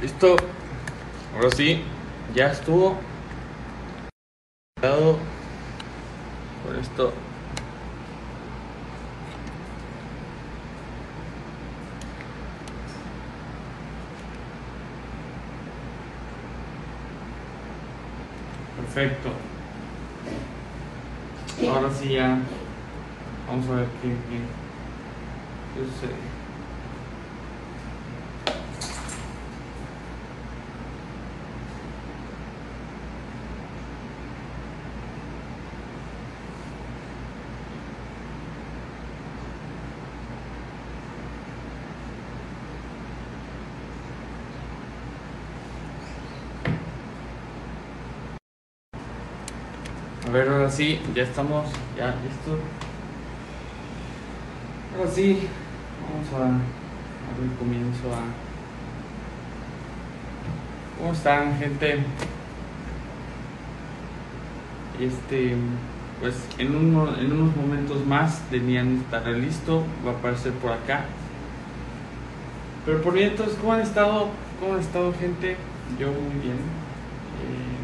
Listo. Ahora sí, ya estuvo. Cuidado Con esto. Perfecto. Ahora sí ya. Vamos a ver qué, qué, qué sucede. A ver, ahora sí, ya estamos, ya listo. Ahora sí, vamos a darle comienzo a... ¿Cómo están, gente? Este, pues en, uno- en unos momentos más Denian estará listo, va a aparecer por acá. Pero por mientras, ¿cómo han estado? ¿Cómo han estado, gente? Yo muy bien. Eh,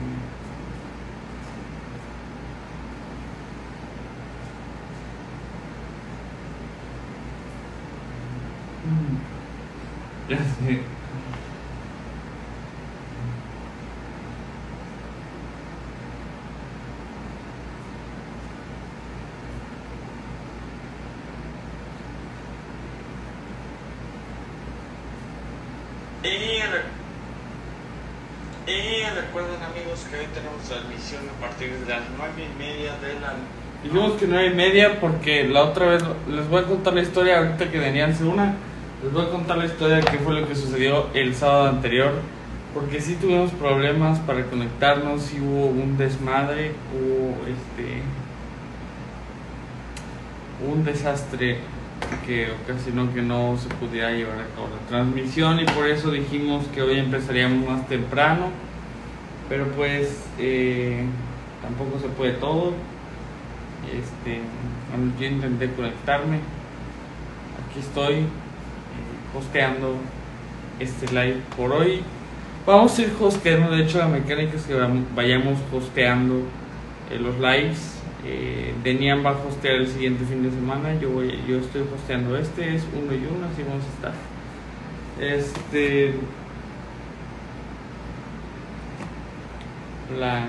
Mm. Ya sé. Y, re- y recuerden amigos que hoy tenemos transmisión a partir de las nueve y media de la Dijimos que nueve y media porque la otra vez les voy a contar la historia ahorita que venían una. Les voy a contar la historia de qué fue lo que sucedió el sábado anterior. Porque sí tuvimos problemas para conectarnos, sí hubo un desmadre, hubo este un desastre que ocasionó que no se pudiera llevar a cabo la transmisión y por eso dijimos que hoy empezaríamos más temprano. Pero pues eh, tampoco se puede todo. Este, yo intenté conectarme. Aquí estoy hosteando este live por hoy. Vamos a ir hosteando, de hecho la mecánica es que vayamos hosteando eh, los lives. Eh, Denian va a hostear el siguiente fin de semana. Yo voy, yo estoy hosteando este, es uno y uno, así vamos a estar. Este. La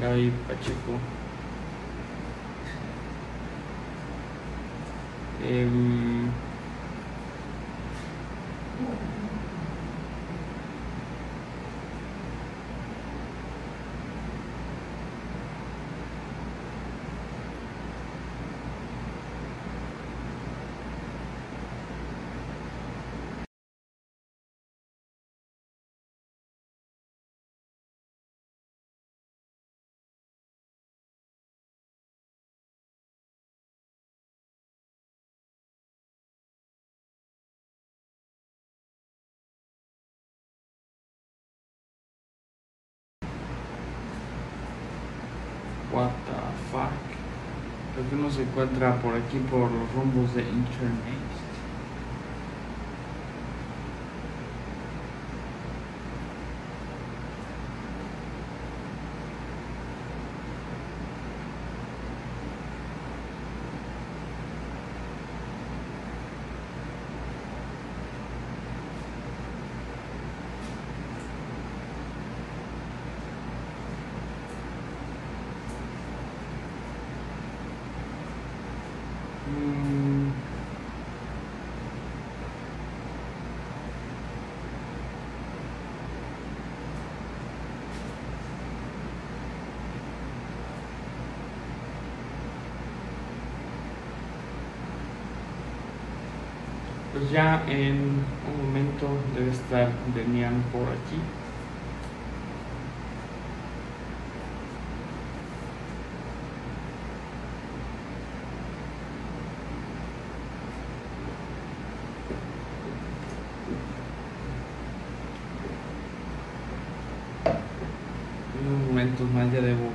Gaby Pacheco what the fuck? Que no se encuentra por aquí por los rumbos de internet. Mm. Pues ya en un momento debe estar Demian por aquí. En unos momentos más ya debo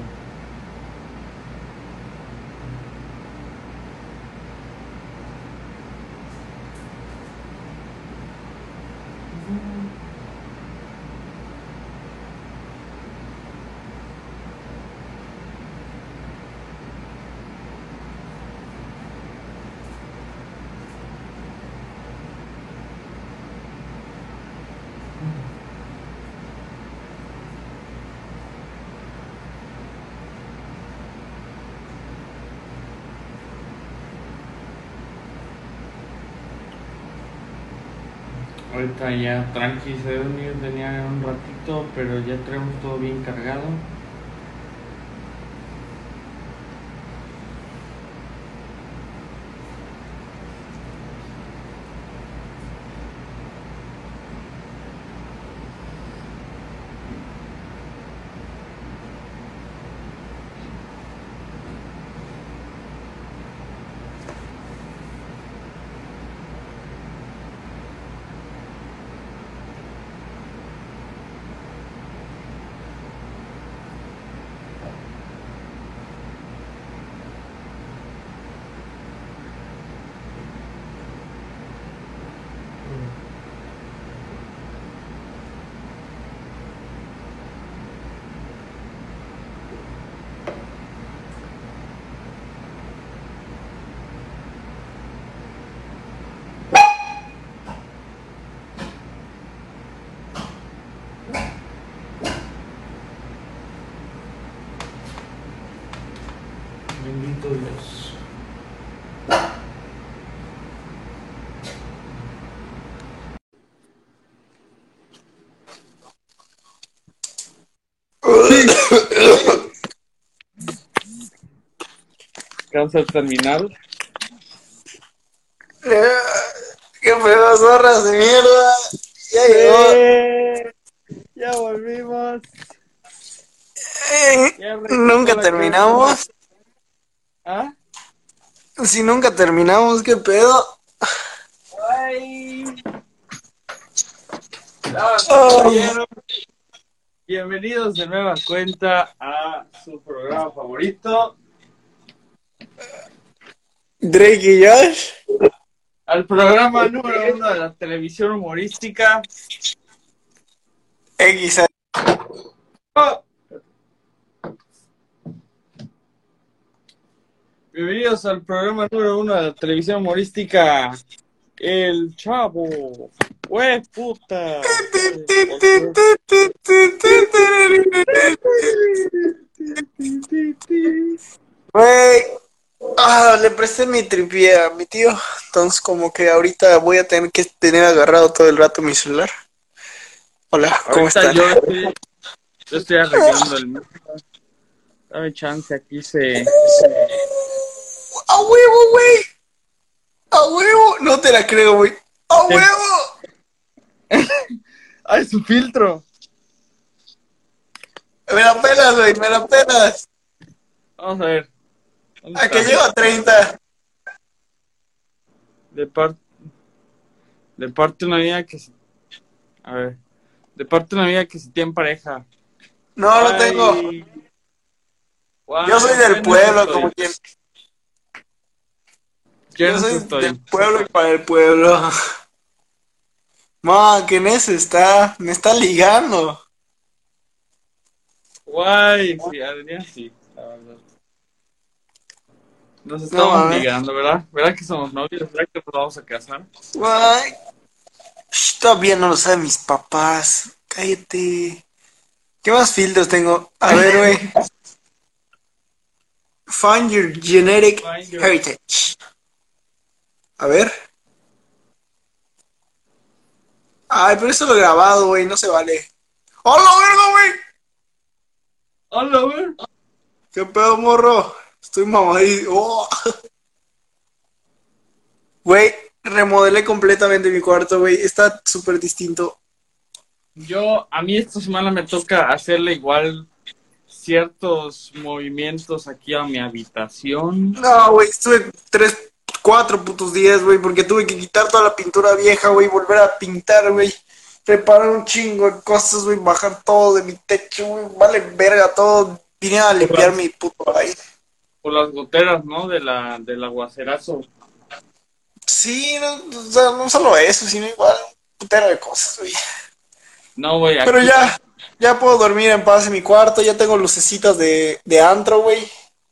Ahorita ya tranqui, se tenía un ratito, pero ya traemos todo bien cargado. Bendito Dios. Cáncer terminal. ¡Qué pedo, zorras de mierda! Ya llegó. ¡Eh! Ya volvimos. Eh, Ya nunca terminamos. ¿Ah? Si nunca terminamos, ¿qué pedo? Ay. Ay. Bienvenidos de nueva cuenta a su programa favorito, Drake y Josh. al programa número uno de la televisión humorística. X. Oh. Bienvenidos al programa número uno de la televisión humorística, El Chavo. ¡Hue puta! Güey. Ah, le presté mi tripié a mi tío. Entonces, como que ahorita voy a tener que tener agarrado todo el rato mi celular. Hola, ¿cómo Ahorita están? yo estoy, yo estoy arreglando el mío. Dame chance, aquí se... ¡A huevo, güey! ¡A huevo! No te la creo, güey. ¡A huevo! ¡Ay, su filtro! Me la pelas, güey, me la pelas. Vamos a ver. ¿Dónde A que está? llego a 30. De parte... De parte una vida que... se- A ver. De parte una vida que se tiene pareja. No lo Ay. tengo. Guau, Yo soy del pueblo, como quien. Yo Yo soy estoy. del pueblo y para el pueblo. Ma, ¿qué en eso está? Me está ligando. Guay, sí, Adrián, sí, la verdad. Nos No, estamos ligando, ¿verdad? ¿Verdad que somos novios? ¿Verdad que nos vamos a casar? Guay. Shh, Todavía no lo saben mis papás. Cállate. ¿Qué más filtros tengo? A ver, güey. Find your genetic Find your- heritage. A ver. Ay, pero eso lo he grabado, güey. No se vale. ¡Hola, verga, güey! Hola, güey. ¿Qué pedo, morro? Estoy mamadísimo. Oh. Güey, remodelé completamente mi cuarto, güey. Está súper distinto. Yo, a mí esta semana me toca hacerle igual ciertos movimientos aquí a mi habitación. No, güey, estuve tres, cuatro putos días, güey, porque tuve que quitar toda la pintura vieja, güey, volver a pintar, güey. Reparar un chingo de cosas, güey, bajar todo de mi techo, güey. Vale verga todo. Vine a limpiar mi puto aire. Por las goteras, ¿no? De la, del aguacerazo. Sí, no, o sea, no solo eso, sino igual un putero de cosas, güey. No, güey, aquí- Pero ya, ya puedo dormir en paz en mi cuarto, ya tengo lucecitas de, de antro, güey.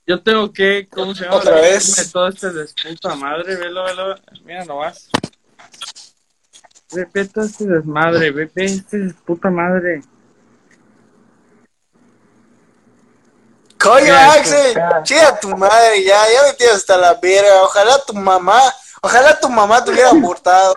Yo tengo que, ¿cómo se llama? Otra vez. Todo este desputa madre, velo, velo. Mira nomás. Ve, todo este desmadre, ve, ve este desputa madre. Coño, Axel, ya. chida tu madre, ya, ya me tienes hasta la verga. Ojalá tu mamá, ojalá tu mamá te hubiera abortado.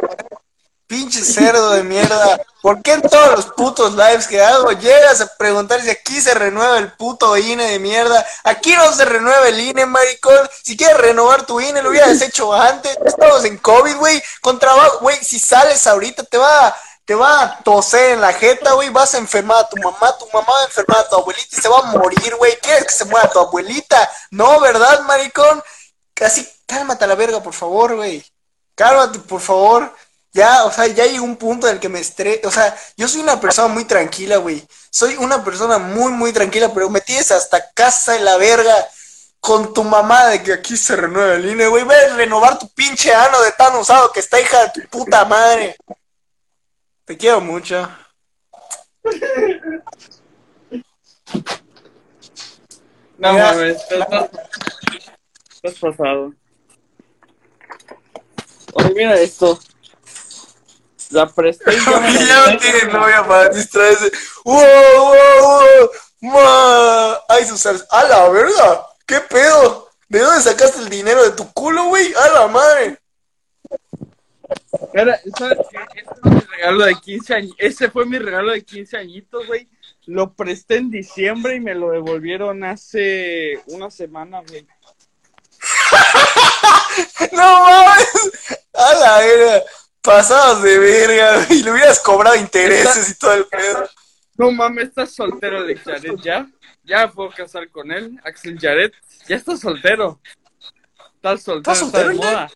Pinche cerdo de mierda. ¿Por qué en todos los putos lives que hago llegas a preguntar si aquí se renueva el puto INE de mierda? Aquí no se renueva el INE, maricón. Si quieres renovar tu INE, lo hubieras hecho antes. Estamos en COVID, güey. Con trabajo, güey. Si sales ahorita, te va, te va a toser en la jeta, güey. Vas a enfermar a tu mamá. Tu mamá va a enfermar a tu abuelita y se va a morir, güey. ¿Quieres que se muera tu abuelita? No, ¿verdad, maricón? Casi, cálmate a la verga, por favor, güey. Cálmate, por favor. Ya, o sea, ya llegó un punto en el que me estrés. O sea, yo soy una persona muy tranquila, güey. Soy una persona muy, muy tranquila, pero me tienes hasta casa de la verga con tu mamá de que aquí se renueva el INE, güey. Ve a renovar tu pinche ano de tan usado que está hija de tu puta madre. Te quiero mucho. No mames, estás, estás pasado. Oye, mira esto. La presté y ya me la ya no tiene novia para distraerse. ¡Wow, wow, wow! ¡Ma! ¡Ay, sus sal- ¡A la verga! ¿Qué pedo? ¿De dónde sacaste el dinero de tu culo, güey? ¡A la madre! Era, ¿sabes qué? Este fue mi regalo de 15 años. Ese fue mi regalo de 15 añitos, güey. Lo presté en diciembre y me lo devolvieron hace una semana, güey. ¡No mames! ¡A la verga! Pasados de verga, güey. Le hubieras cobrado intereses y todo el pedo. No mames, estás soltero, Alex Jared, ¿ya? Ya puedo casar con él. Axel Jared, ya estás soltero. Estás soltero, ¿Estás está de soltero ya? moda.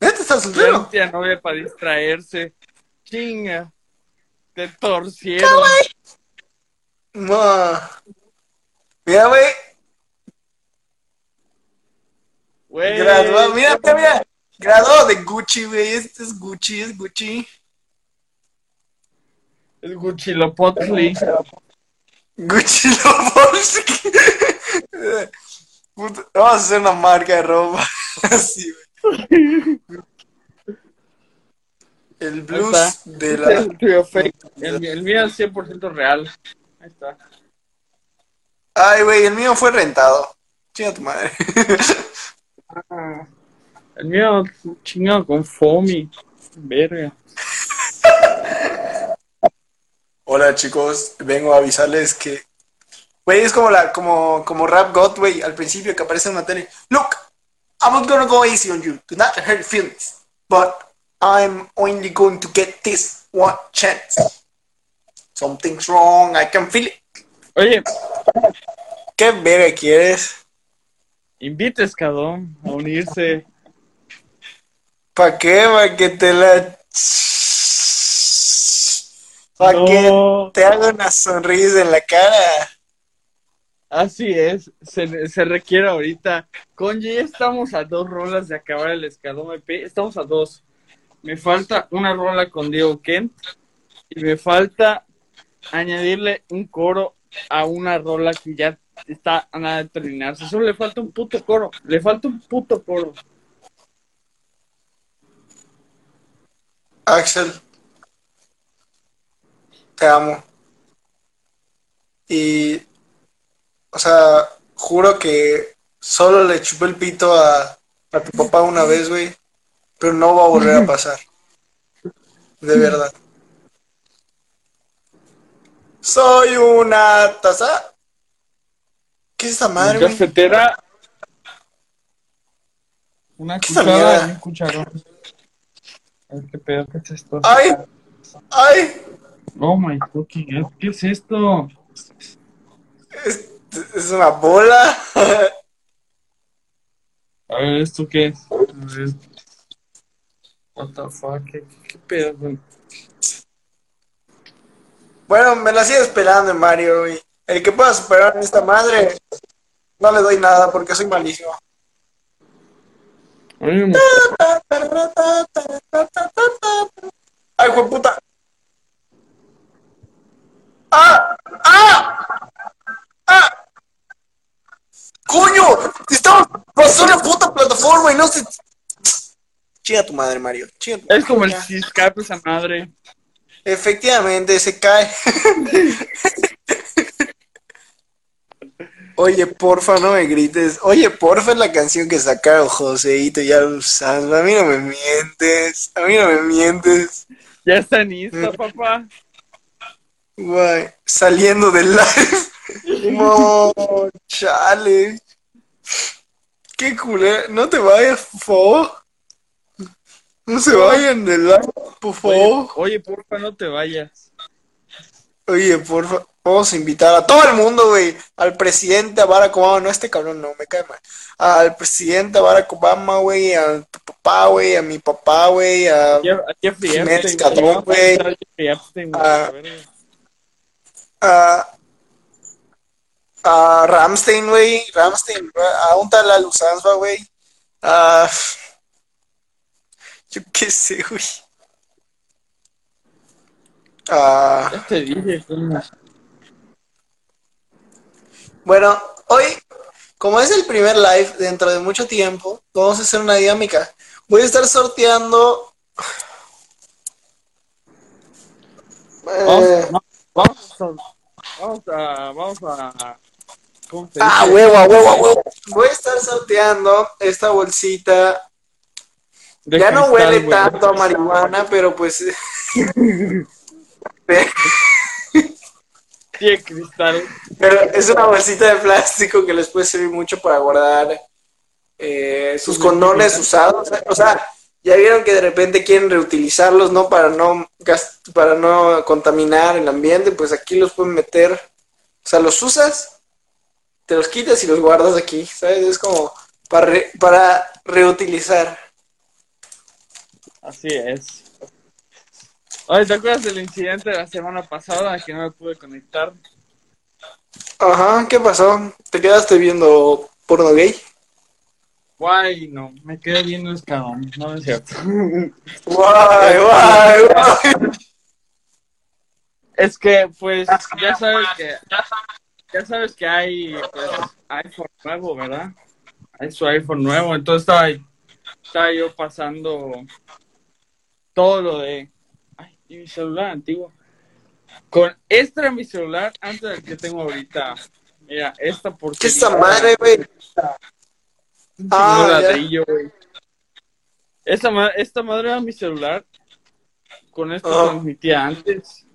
¿Neta estás Ya soltero? no tiene novia para distraerse. Chinga. Te torcieron. Ma. Mira, güey. Güey. Mira, mira, mira. Graduado de Gucci, güey. Este es Gucci, es Gucci. Guchilopotli. Gucci Lobolski. Puta, Vamos a hacer una marca de ropa. Así, güey. El blues de es la. el. El, el mío es 100% real. Ahí está. Ay, güey, el mío fue rentado. Chinga tu madre. Ah, el mío chingado con Fomi. Verga. Hola, chicos. Vengo a avisarles que. Güey, es como la, como, como Rap God, güey, al principio que aparece en una tele. Look, I'm not gonna go easy on you. Do not hurt feelings. But I'm only going to get this one chance. Something's wrong, I can feel it. Oye, ¿Qué verga quieres? invita a Escadón a unirse. ¿Para qué? ¿Para que te la... Para No. que te haga una sonrisa en la cara. Así es, se, se requiere ahorita. Con ya estamos a dos rolas de acabar el Escadón EP. Estamos a dos. Me falta una rola con Diego Kent y me falta añadirle un coro a una rola que ya está a nada de terminarse. Solo le falta un puto coro. Le falta un puto coro. Axel, te amo. Y, o sea, juro que solo le chupé el pito a, a tu papá una vez, güey, pero no va a volver a pasar. De verdad. Soy una taza. ¿Qué es esa madre? Cafetera. Una ¿Qué es esa cuchara un cucharón. A ver qué pedo, ¿qué es esto? ¡Ay! ¡Ay! Oh my fucking god, ¿qué es esto? Es, es una bola. A ver, ¿esto qué es? A ver. What the fuck, ¿qué, qué pedo? güey? Bueno, me la sigo esperando, Mario, güey. El que pueda superar a esta madre, no le doy nada porque soy malísimo. Oye, mo- ¡Ay, hijo de puta! ¡Ah! ¡Ah! ¡Ah! ¡Coño! Estamos pasando una puta plataforma y no se. Chiga tu madre, Mario. Tu Es como el Ya. Ciscape esa madre. Efectivamente, se cae. Oye, porfa, no me grites. Oye, porfa es la canción que sacaron Joseito y Sanz. A mí no me mientes. A mí no me mientes. Ya está listo, papá. Guay. Saliendo del live. No, chale. Qué culé. No te vayas, por favor. No se vayan del live, por favor. Oye, oye, porfa, no te vayas. Oye, porfa. Vamos a invitar a todo el mundo, güey. Al presidente, a Barack Obama. No, este cabrón no, me cae mal. Al presidente, a Barack Obama, güey. A tu papá, güey. A mi papá, güey. A güey. Jeffrey Epstein, güey, Ah. a. A, a Ramstein, güey. Ramstein. A un tal Luzanzba, güey. A... Yo qué sé, güey. A... Ya te dije, coño. Bueno, hoy, como es el primer live dentro de mucho tiempo, vamos a hacer una dinámica. Voy a estar sorteando. Vamos, Eh, vamos, a, vamos a, vamos a, ¿cómo se ah, dice? huevo, a huevo, a huevo. Voy a estar sorteando esta bolsita. De ya no huele tanto a marihuana, pero pues. De cristal. pero es una bolsita de plástico que les puede servir mucho para guardar eh, sus condones usados. O sea, ya vieron que de repente quieren reutilizarlos, ¿no? Para no, para no contaminar el ambiente, pues aquí los pueden meter. O sea, los usas, te los quitas y los guardas aquí, ¿sabes? Es como para, re- para reutilizar. Así es. Oye, ¿te acuerdas del incidente de la semana pasada que no me pude conectar? Ajá, ¿qué pasó? ¿Te quedaste viendo porno gay? Guay, no, me quedé viendo escalón, no es cierto. Guay, guay, guay. Es que, pues, ya sabes que, ya sabes que hay, pues, iPhone nuevo, ¿verdad? Hay su iPhone nuevo, entonces estaba, estaba yo pasando todo lo de, y mi celular antiguo. Con este era mi celular antes del que tengo ahorita. Mira, esta ¿Qué porquería. es esa madre, güey? Ah, ladrillo, güey. Esta, ma- esta madre era mi celular. Con esto Ajá. transmitía antes.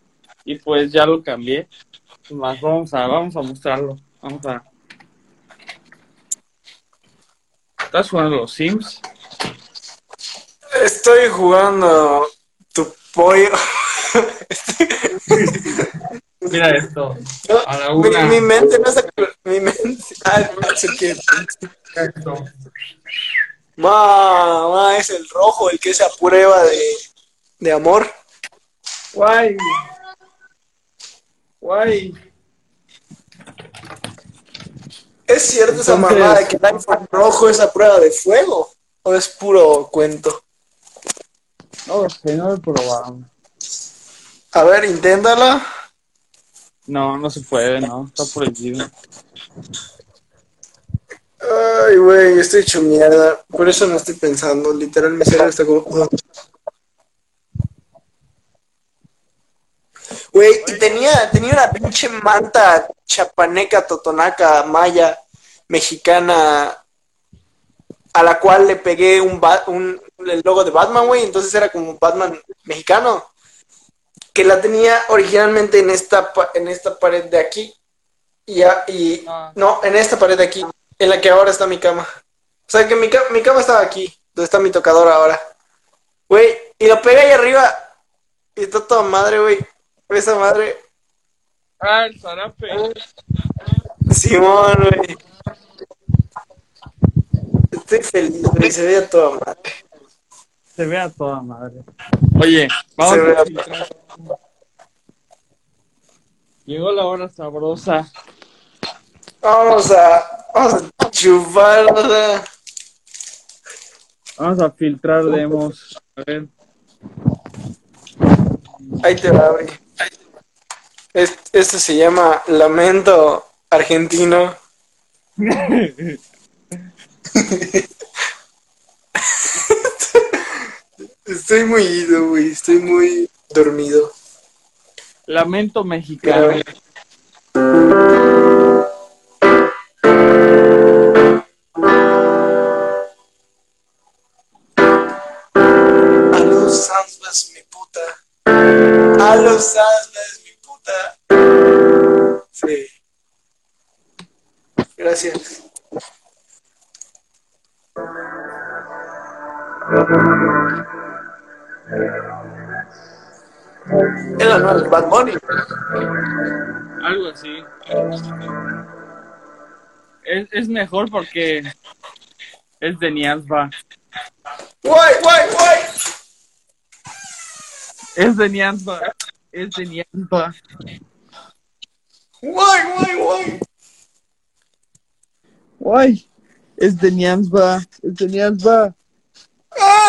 Y pues ya lo cambié. Más vamos a, vamos a mostrarlo. Vamos a. ¿Estás jugando los Sims? Estoy jugando pollo. Mira esto. A la mi, una. mi mente no se mi mente. Ah, no sé qué. Esto. Ma, ma, es el rojo el que se aprueba de, de amor. Guay. Guay. ¿Es cierto esa mamada de que el iPhone rojo es a prueba de fuego? ¿O es puro cuento? No lo sé, no lo he probado. A ver, inténtala. No, no se puede, no. Está prohibido. Ay, güey, estoy hecho mierda. Por eso no estoy pensando. Literal, mi cerebro está como. Güey, y tenía, tenía una pinche manta chapaneca, totonaca, maya, mexicana, a la cual le pegué un, ba- un el logo de Batman, güey. Entonces era como Batman mexicano. Que la tenía originalmente en esta, en esta pared de aquí. Y, ya- y Ah. no, en esta pared de aquí, en la que ahora está mi cama. O sea que mi, mi cama estaba aquí, donde está mi tocador ahora. Güey, y lo pegué ahí arriba. Y está toda madre, güey. Esa madre. Ah, el zarape. Simón, güey. Estoy feliz, güey. Se veía toda madre. Se ve a toda madre. Oye, vamos Se ve a filtrar. Llegó la hora sabrosa. Vamos a. Vamos a chupar, o sea. Vamos a filtrar demos. A ver. Ahí te va, güey. Es- Esto se llama Lamento Argentino. Estoy muy ido, güey. Estoy muy dormido. Lamento mexicano. Pero... A mi puta. A los Sanzas, mi puta. Sí. Gracias. Era no el Bad Bunny. Algo así. Es, es mejor porque es de Niasba. Guay, guay, guay. Es de Niasba. Es de Niasba. Guay, guay, guay. Guay. Es de Niasba. Es de Niasba. ¡Ah! ¡Ah!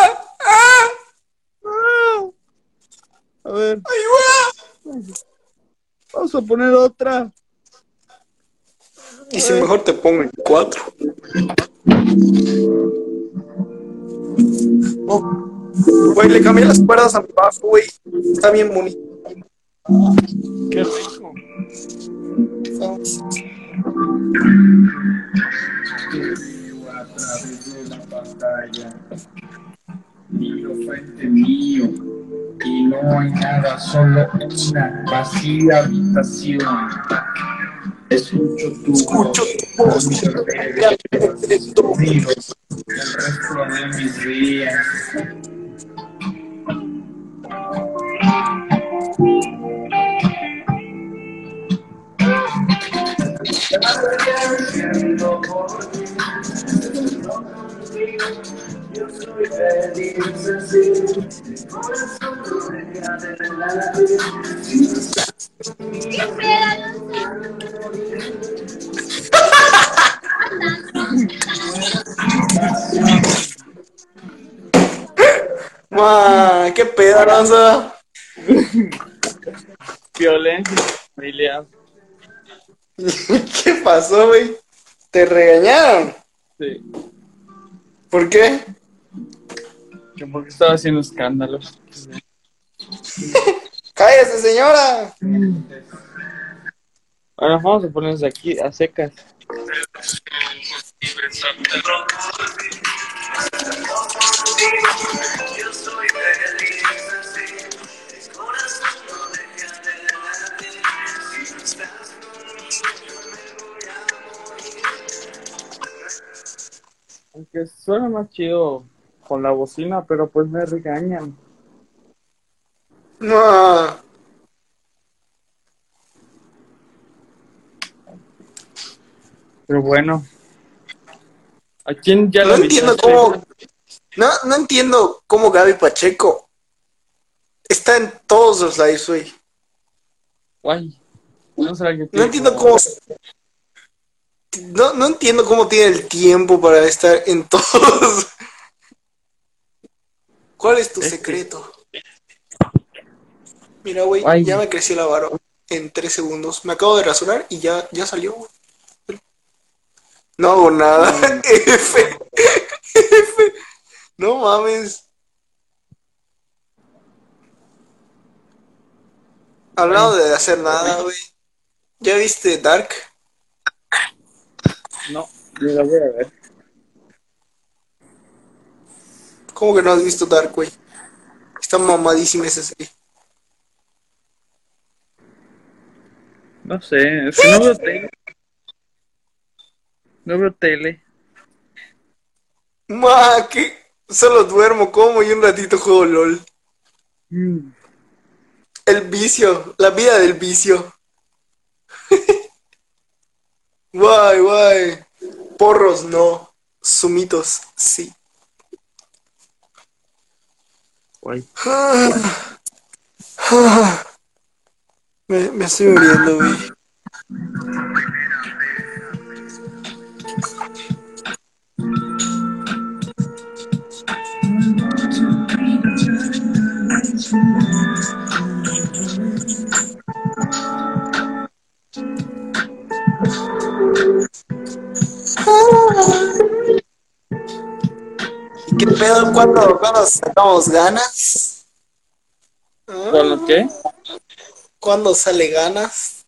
A ver, ¡Ayuda! vamos a poner otra. Y si mejor te pongo en cuatro. Oh, Güey, le cambié las cuerdas a mi bajo, güey. Está bien bonito. Qué rico. a través de la pantalla. Miro frente mío y no hay nada, solo una vacía habitación. Escucho tu Escucho tu voz. Miro el resto de mis días. Ma, qué pedo, Aranza. Violencia familiar. ¿Qué pasó, güey? ¿Te regañaron? Sí. ¿Por qué? Que porque estaba haciendo escándalos. ¡Cállese, señora! Ahora vamos a ponernos aquí a secas. Aunque suena más chido con la bocina, pero pues me regañan. Ma, Pero bueno. ¿A quién ya no lo entiendo cómo. No, no entiendo cómo Gaby Pacheco está en todos los lives, güey. Guay. No será que No entiendo cómo. No, no entiendo cómo tiene el tiempo para estar en todos. ¿Cuál es tu Es que- secreto? Mira, güey, Ay. ya me creció la barba en tres segundos. Me acabo de rasurar y ya, ya salió, güey. No hago nada. F. F. No mames. Hablando de hacer nada, güey. ¿Ya viste Dark? No, ni la voy a ver. ¿Cómo que no has visto Dark, güey? Está mamadísima esa serie. No sé, es que no veo tele. No veo tele. Ma, que solo duermo, como y un ratito juego LOL. Mm. El vicio, la vida del vicio. Guay, guay. Porros no, sumitos sí. Guay. Me, me estoy muriendo, güey. ¿Y qué pedo cuando, cuando sacamos ganas? ¿Ah? ¿Con lo qué? ¿Cuándo sale ganas?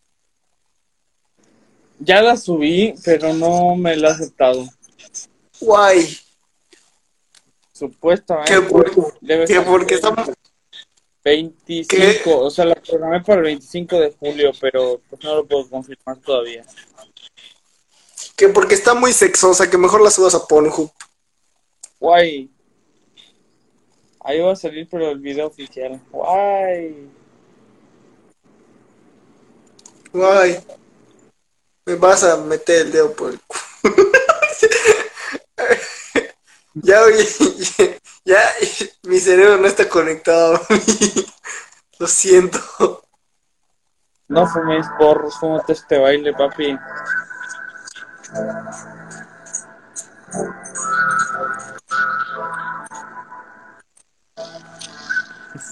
Ya la subí, pero no me la he aceptado. Guay. Supuestamente. ¿Qué por, Debe qué porque estamos, 25, o sea, la programé para el 25 de julio, pero pues no lo puedo confirmar todavía. Que porque está muy sexosa, que mejor la subas a Pornhub. Guay. Ahí va a salir, pero el video oficial. Guay. Guay. Me vas a meter el dedo por el culo. ya, oye, ya, mi cerebro no está conectado. Lo siento. No fumes porros, fúmate este baile, papi.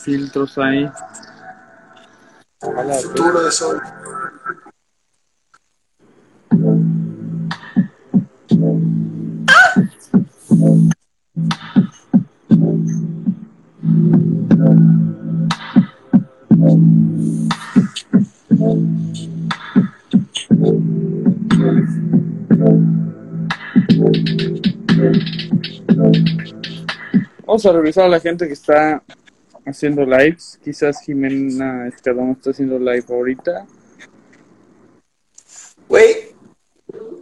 Filtros ahí. A la Futuro de sol. Vamos a revisar a la gente que está haciendo lives. Quizás Jimena Escadón está haciendo live ahorita. Güey,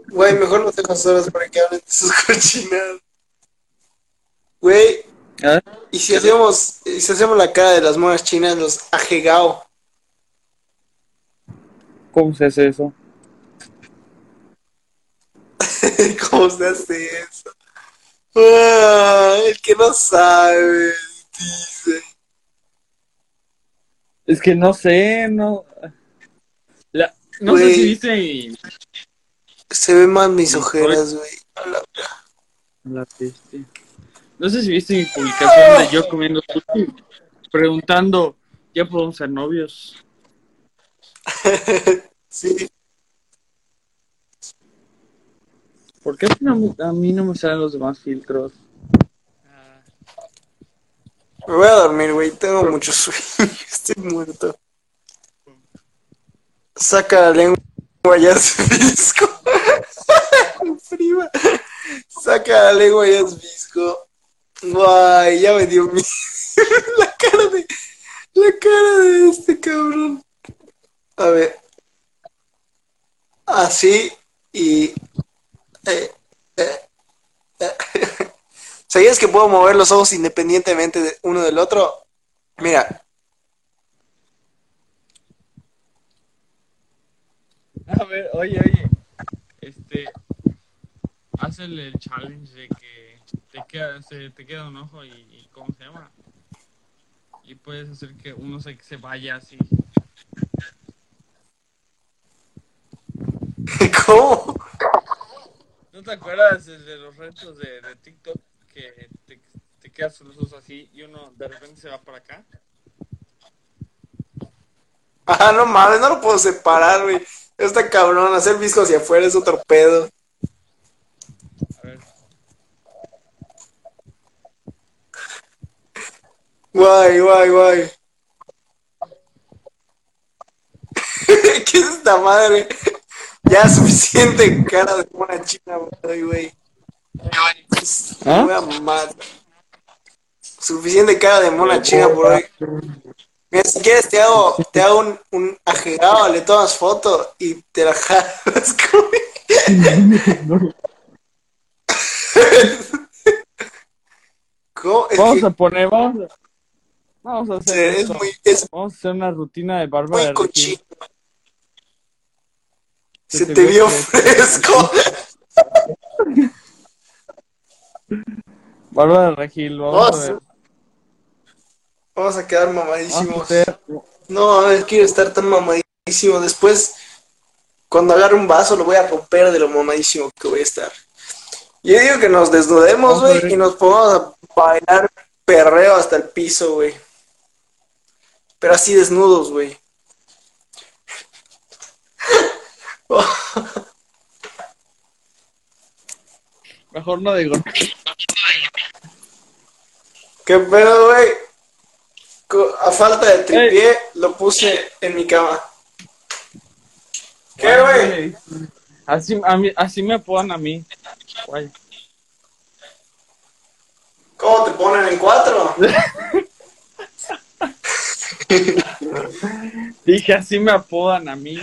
güey, mejor no te horas para que hablen de sus cochinadas. Güey, ¿Ah? y si hacemos, y si hacemos la cara de las monas chinas, los ajegao. ¿Cómo se hace eso? ¿Cómo se hace eso? Ah, el que no sabe, dice. Es que no sé, no. La- no sé si viste Se ven más mis ojeras, güey. A la- La peste. No sé si viste mi publicación de yo comiendo sushi, preguntando, ¿ya podemos ser novios? Sí, ¿Por qué a mí no me salen los demás filtros? Me voy a dormir, güey. Tengo mucho sueño. Estoy muerto. Saca la lengua, ya es visco. Prima. Saca la lengua, ya es visco. Guay, ya me dio mi... la cara de... La cara de este cabrón. A ver. Así y... eh, eh, eh. ¿Sabías que puedo mover los ojos independientemente de uno del otro? Mira, A ver, oye, oye, este, haz el, challenge de que te queda, se, te queda un ojo y, y ¿cómo se llama? Y puedes hacer que uno se, se vaya así. ¿cómo? ¿No te acuerdas de de los retos de, de TikTok que te, te quedas los ojos así y uno de repente se va para acá? Ah, no mames, no lo puedo separar, güey. Está cabrón, hacer visco hacia afuera es otro pedo. A ver, Guay, guay, guay. ¿Qué es esta madre? Ya suficiente cara de mona china, güey. ¿Ah? Suficiente cara de mona china por hoy. Mira, si quieres te hago, te hago un, un ajegado, le tomas foto y te la jalas ¿Cómo? Es Vamos que a poner, vamos a, vamos a hacer es esto. muy, es Vamos a hacer una rutina de barba muy de Se te vio fresco. fresco. Barba de Regil, vamos, Vamos, a ver. vamos a quedar mamadísimos. No, a ver, quiero estar tan mamadísimo. Después, cuando agarre un vaso, lo voy a romper de lo mamadísimo que voy a estar. Yo digo que nos desnudemos, güey, y nos pongamos a bailar perreo hasta el piso, güey. Pero así desnudos, güey. mejor no digo. ¿Qué pedo, güey? A falta de tripié, lo puse en mi cama. ¿Qué, güey? Así, a mí, así me apodan a mí. Guay. ¿Cómo te ponen en cuatro? Dije, así me apodan a mí.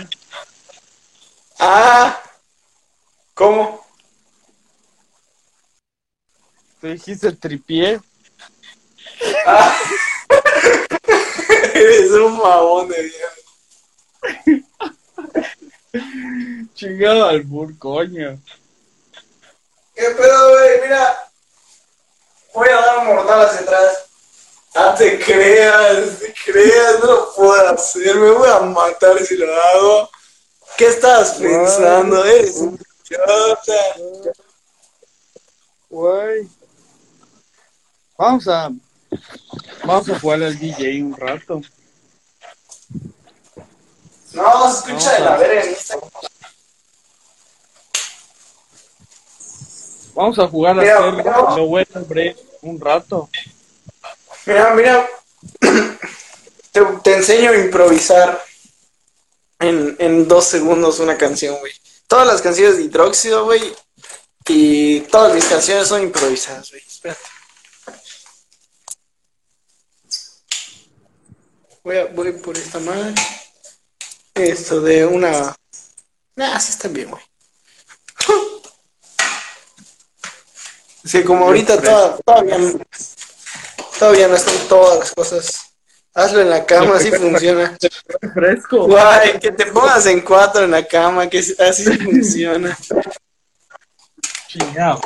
Ah, ¿cómo? Tú dijiste tripié. Ah. Eres un mamón de viejo. Chingado al bur, coño. ¿Qué pedo, güey? Mira. Voy a dar un mortal hacia atrás. Ah, te creas, te creas, no lo puedo hacer, me voy a matar si lo hago. ¿Qué estás pensando? Eres un idiota. Güey. Vamos a. Vamos a jugar al DJ un rato. No, se escucha de la verga. Vamos a jugar a Mira, hacer mira. lo bueno hombre, un rato. Mira, mira. Te, te enseño a improvisar en, en dos segundos una canción, güey. Todas las canciones de hidróxido, güey. Y todas mis canciones son improvisadas, güey. Espérate. Voy, a, voy por esta madre. Esto de una. Nah, sí está bien, güey. Es que como ahorita toda- todavía, todavía no están todas las cosas. Hazlo en la cama, así funciona. Fresco. Guay, que te pongas en cuatro en la cama, que así funciona. Chingado.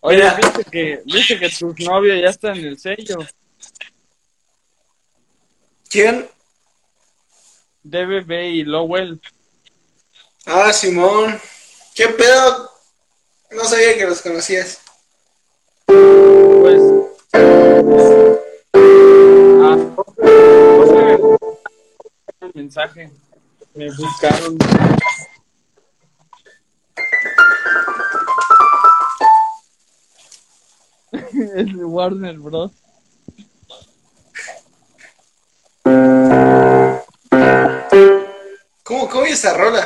Oye, Mira. viste que, viste que tu novio ya está en el sello. ¿Quién? DBB y Lowell. Ah, Simón. ¿Qué pedo? No sabía que los conocías. Pues. Ah, un mensaje. Me buscaron. Es Warner Bros. ¿Cómo, cómo es esa rola?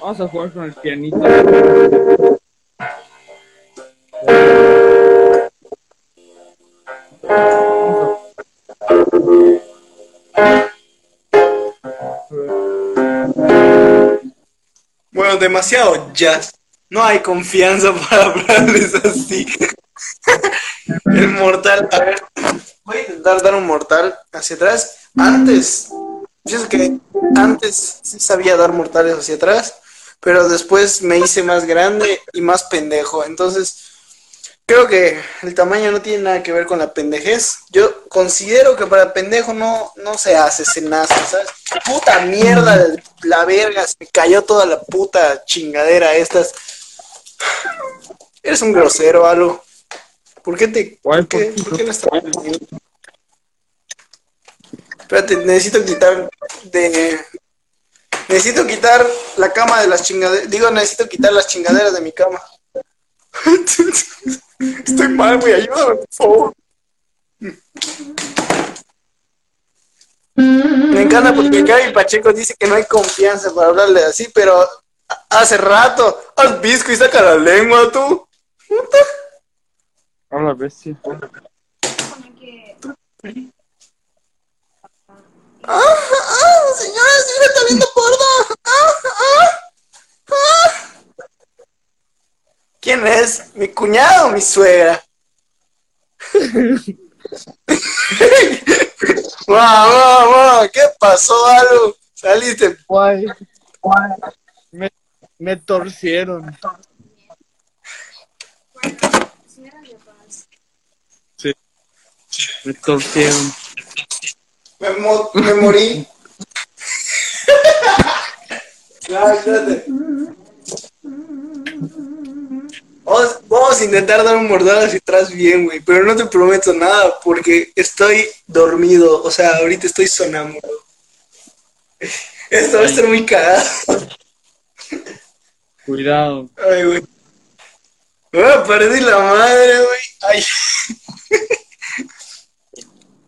Vamos a jugar con el pianito. Demasiado jazz. No hay confianza para hablarles así. El mortal, a ver, voy a intentar dar un mortal hacia atrás. Antes, fíjate que antes sí sabía dar mortales hacia atrás, pero después me hice más grande y más pendejo. Entonces, creo que el tamaño no tiene nada que ver con la pendejez. Yo considero que para pendejo no, no se hace, se nace, ¿sabes? Puta mierda, de la verga, se me cayó toda la puta chingadera estas. Eres un grosero, algo. ¿Por qué te... Guay, ¿Por qué, ¿por qué? por qué no estás Espérate, necesito quitar de... Necesito quitar la cama de las chingaderas. Digo, necesito quitar las chingaderas de mi cama. Estoy mal, güey, ayúdame, por favor. Me encanta porque Gaby Pacheco dice que no hay confianza para hablarle así, pero hace rato, haz visco y saca la lengua tú. Puta. Habla bestia. ¡Ah, ah, señora, hija está viendo porno! ¡Ah, ah, ah! ¿Quién es? ¿Mi cuñado o mi suegra? ¡Wow, wow, wow! ¿Qué pasó, algo? Saliste. Guay. Me, me torcieron. Sí. Me torcieron. Me, mo- me morí. Ya, espérate. Vamos, vamos a intentar dar un mordor hacia atrás bien, güey. Pero no te prometo nada porque estoy dormido. O sea, ahorita estoy sonámbulo. Esto va a estar muy cagado. Cuidado. Ay, güey. Me voy a perder la madre, güey. Ay.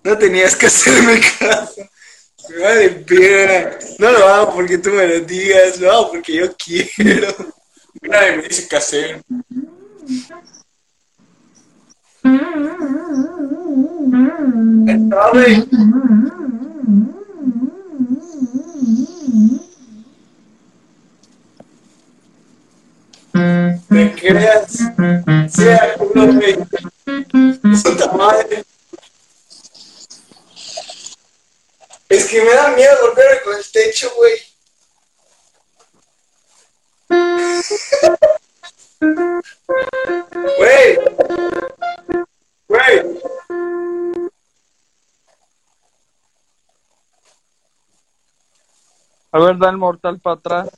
No tenías que hacerme caso. Me vale verga. No lo hago porque tú me lo digas, lo hago porque yo quiero. Nadie me dice qué hacer. ¿Sabe? ¿Te creas? Sea culo, güey. Puta madre. Es que me da miedo golpearme con el techo, güey. Güey. Güey. A ver, da el mortal para atrás.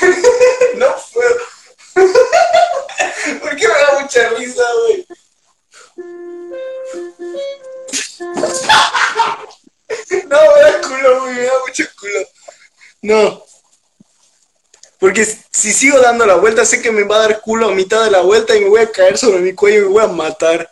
No puedo. ¿Por qué me da mucha risa, güey? No, me da culo, güey, me da mucho culo. No. Porque si sigo dando la vuelta, sé que me va a dar culo a mitad de la vuelta y me voy a caer sobre mi cuello y me voy a matar.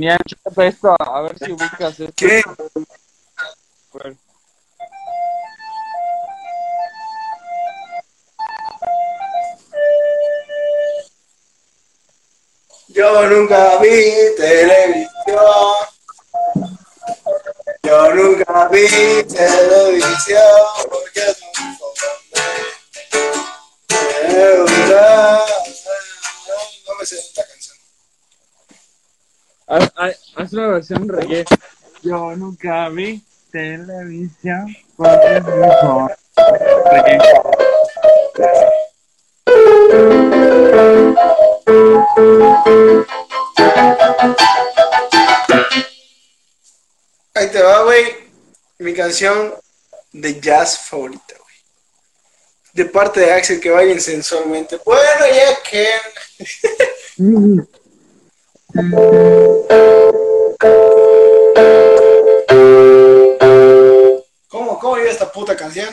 Que esto, a ver si ubicas esto. ¿Qué? Ver. Yo nunca vi televisión. Versión reggae. Yo nunca vi televisión porque es mejor. Reggae. Ahí te va, güey. Mi canción de jazz favorita, güey. De parte de Axel que vayan sensualmente. Bueno, ya que. ¿Cómo, cómo iba esta puta canción?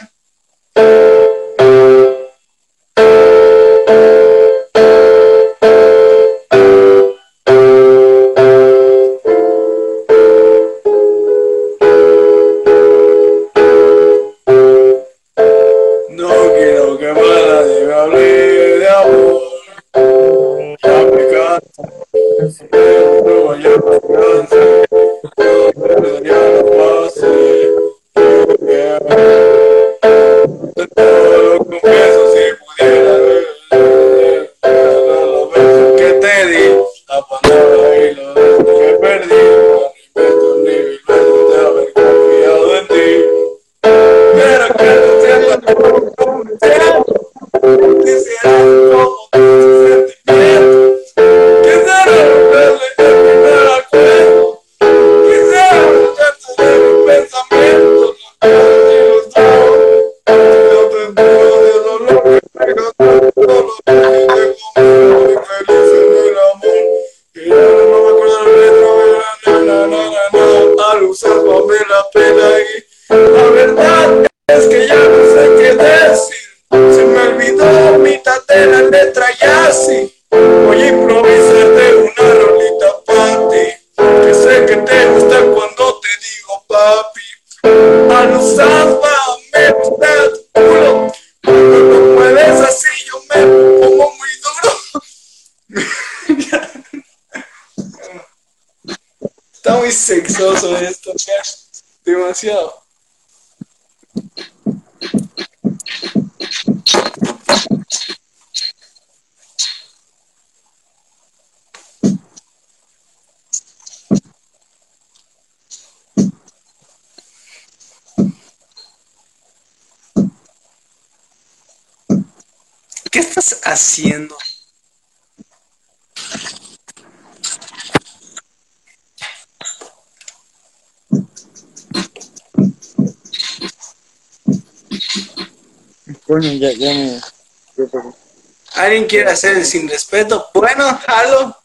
Sexoso esto, demasiado. ¿Qué estás haciendo? Coño, ya, ya me... ¿Alguien quiere hacer el sin respeto? Bueno, halo.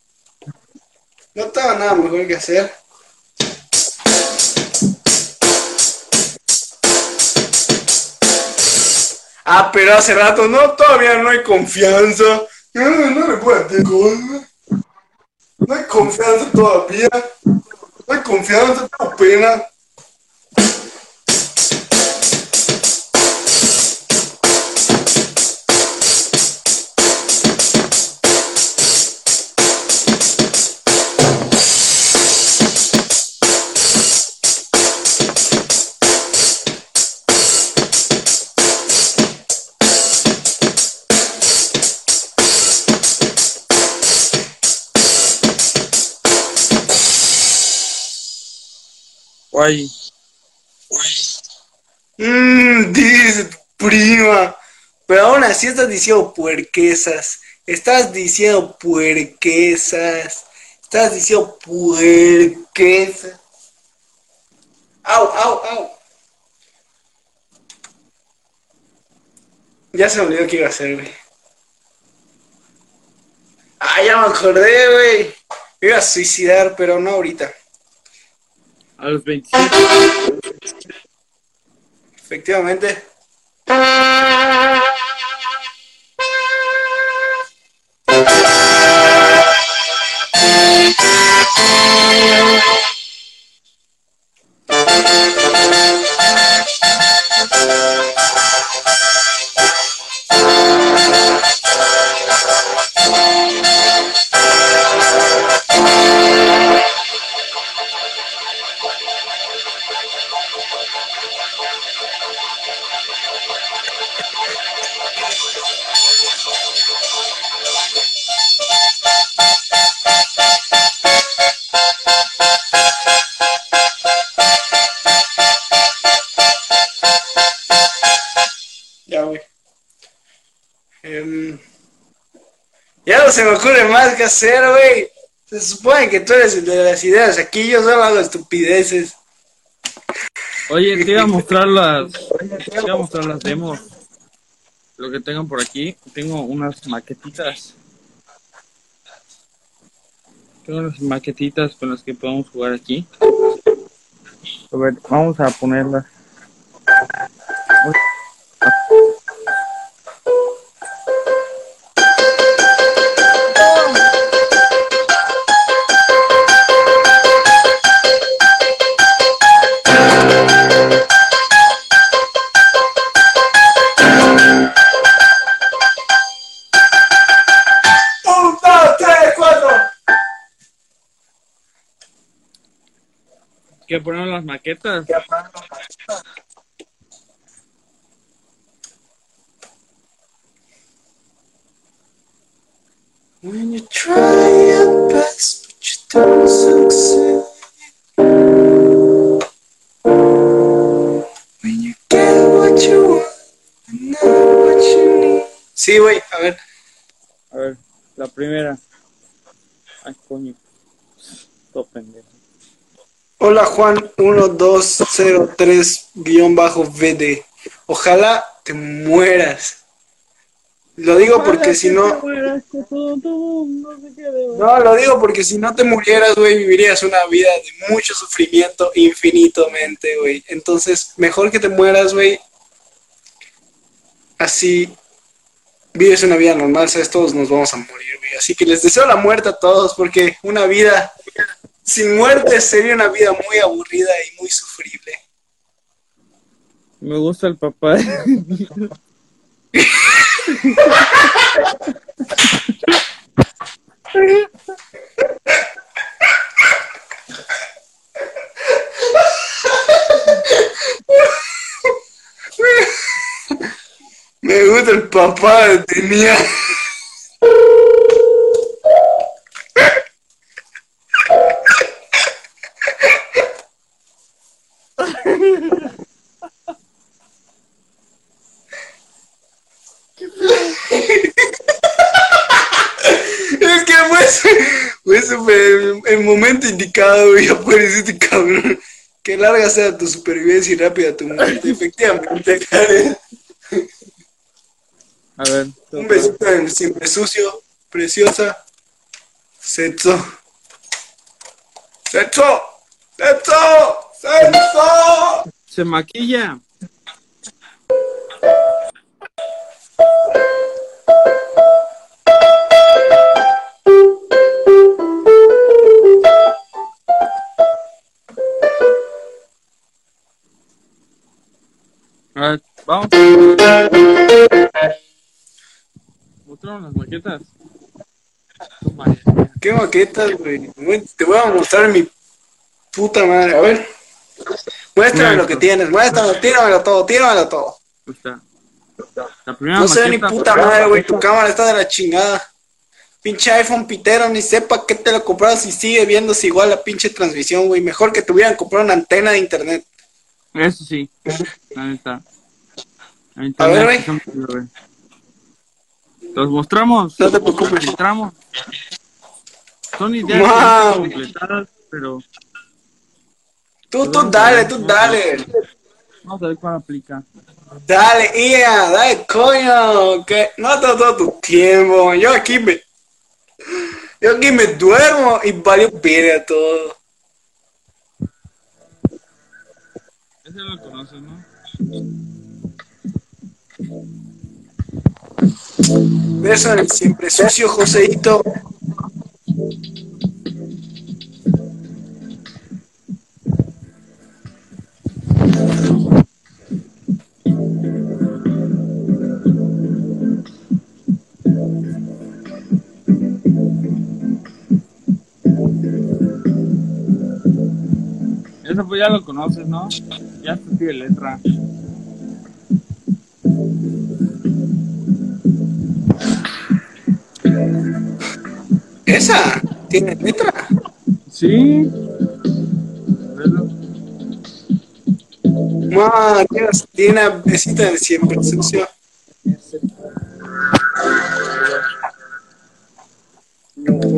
No tengo nada mejor que hacer. Ah, pero hace rato, no, todavía no hay confianza. No, no decir cosas. No hay confianza todavía. No hay confianza, tengo pena. Guay. Mmm, dice prima. Pero aún así estás diciendo puerquesas. Estás diciendo puerquesas. Estás diciendo puerquesas. Au, au, au. Ya se me olvidó qué iba a hacer, güey. Ah, ya me acordé, güey. Iba a suicidar, pero no ahorita. A los 27. Efectivamente. Se me ocurre más que hacer, güey. Se supone que tú eres el de las ideas. Aquí yo solo hago estupideces. Oye, te iba a mostrar las... Te iba a mostrar las demos. Lo que tengan por aquí. Tengo unas maquetitas. Tengo unas maquetitas con las que podemos jugar aquí. A ver, vamos a ponerlas. ¿Qué ponemos las maquetas? When you try your best, but you don't succeed. When you get what you want, and not what you need. Sí, güey, a ver. A ver, la primera. Ay, coño. Todo pendejo. Hola Juan 1203-VD. Ojalá te mueras. Lo digo porque si no. No, lo digo porque si no te murieras, güey, vivirías una vida de mucho sufrimiento infinitamente, güey. Entonces, mejor que te mueras, güey. Así vives una vida normal, ¿sabes? Todos nos vamos a morir, güey. Así que les deseo la muerte a todos porque una vida sin muerte sería una vida muy aburrida y muy sufrible. Me gusta el papá. Me gusta el papá de tenía. Es que fue, el, momento indicado, güey. Apareciste, cabrón. Que larga sea tu supervivencia y rápida tu muerte. Efectivamente, Karen. A ver. Un besito en siempre sucio, preciosa. Setzo. ¡Setzo! ¡Setzo! ¡Setzo! Se maquilla. A ver, vamos. ¿Mostraron las maquetas? ¿Qué maquetas? Güey, Te voy a mostrar mi puta madre. A ver. Muéstrame lo que tienes, muéstrame, tíramelo todo, tíramelo todo. Está. La primera No ve ni puta madre, güey. Tu cámara está de la chingada. Pinche iPhone pitero, ni sepa qué te lo compraron si sigue viéndose igual la pinche transmisión, güey. Mejor que te hubieran comprado una antena de internet. Eso sí. Ahí está. Ahí A ver, güey. está. Los mostramos. No te preocupes. Los mostramos. Son ideas completadas, pero Tú, tú, dale, tú, dale. vamos a ver cuál aplica. Dale, Ia, dale, coño. Que no te todo tu tiempo. Yo aquí me. Yo aquí me duermo y valió verga todo. Ese lo conoces, ¿no? Beso en el siempre sucio, Joseito. Ese pues ya lo conoces, ¿no? Ya se sigue letra. Esa tiene letra. Sí. Ma, Dios, tiene una besita del siempre sucio.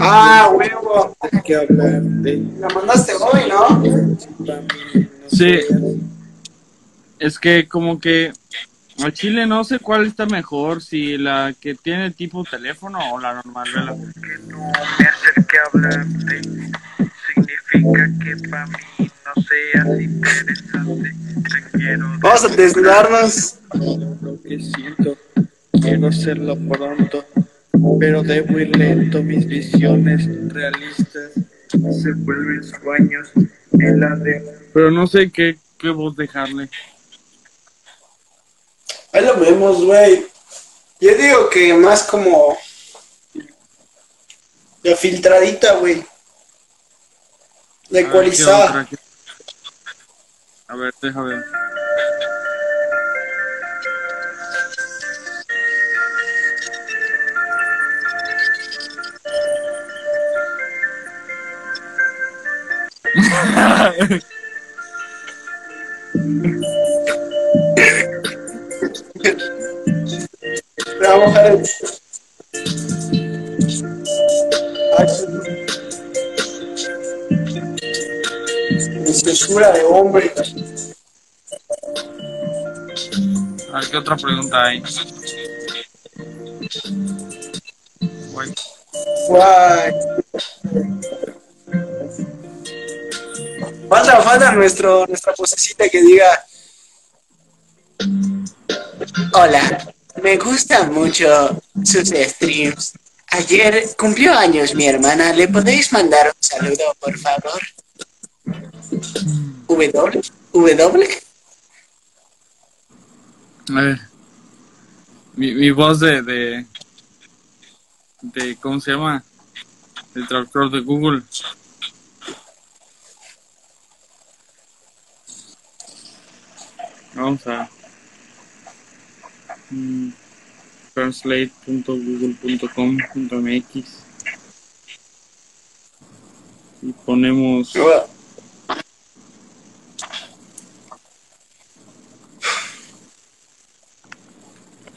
Ah, huevo. que hablar de La mandaste hoy, ¿no? Sí. Es que como que al chile no sé cuál está mejor, si la que tiene tipo teléfono o la normal. vela. que no me acerque a hablarte significa que para mí no seas interesante. Te quiero Vamos a desnudarnos. lo que siento, quiero hacerlo pronto, pero debo ir lento. Mis visiones realistas se vuelven sueños en la de Pero no sé qué, qué voz dejarle. Ahí lo vemos, güey. Yo digo que más como. La filtradita, güey. La A ver, ¿qué ecualizada. A ver, déjame ver. Vamos a. Censura de hombre. A ver, ¿qué otra pregunta hay? Guay. Guay. Falta, falta nuestro, nuestra vocecita que diga. Hola, me gustan mucho sus streams. Ayer cumplió años mi hermana. ¿Le podéis mandar un saludo, por favor? ¿W? Mi, mi voz de, de. de. ¿Cómo se llama? El traductor de Google. Vamos a. mm, translate.google.com.mx y ponemos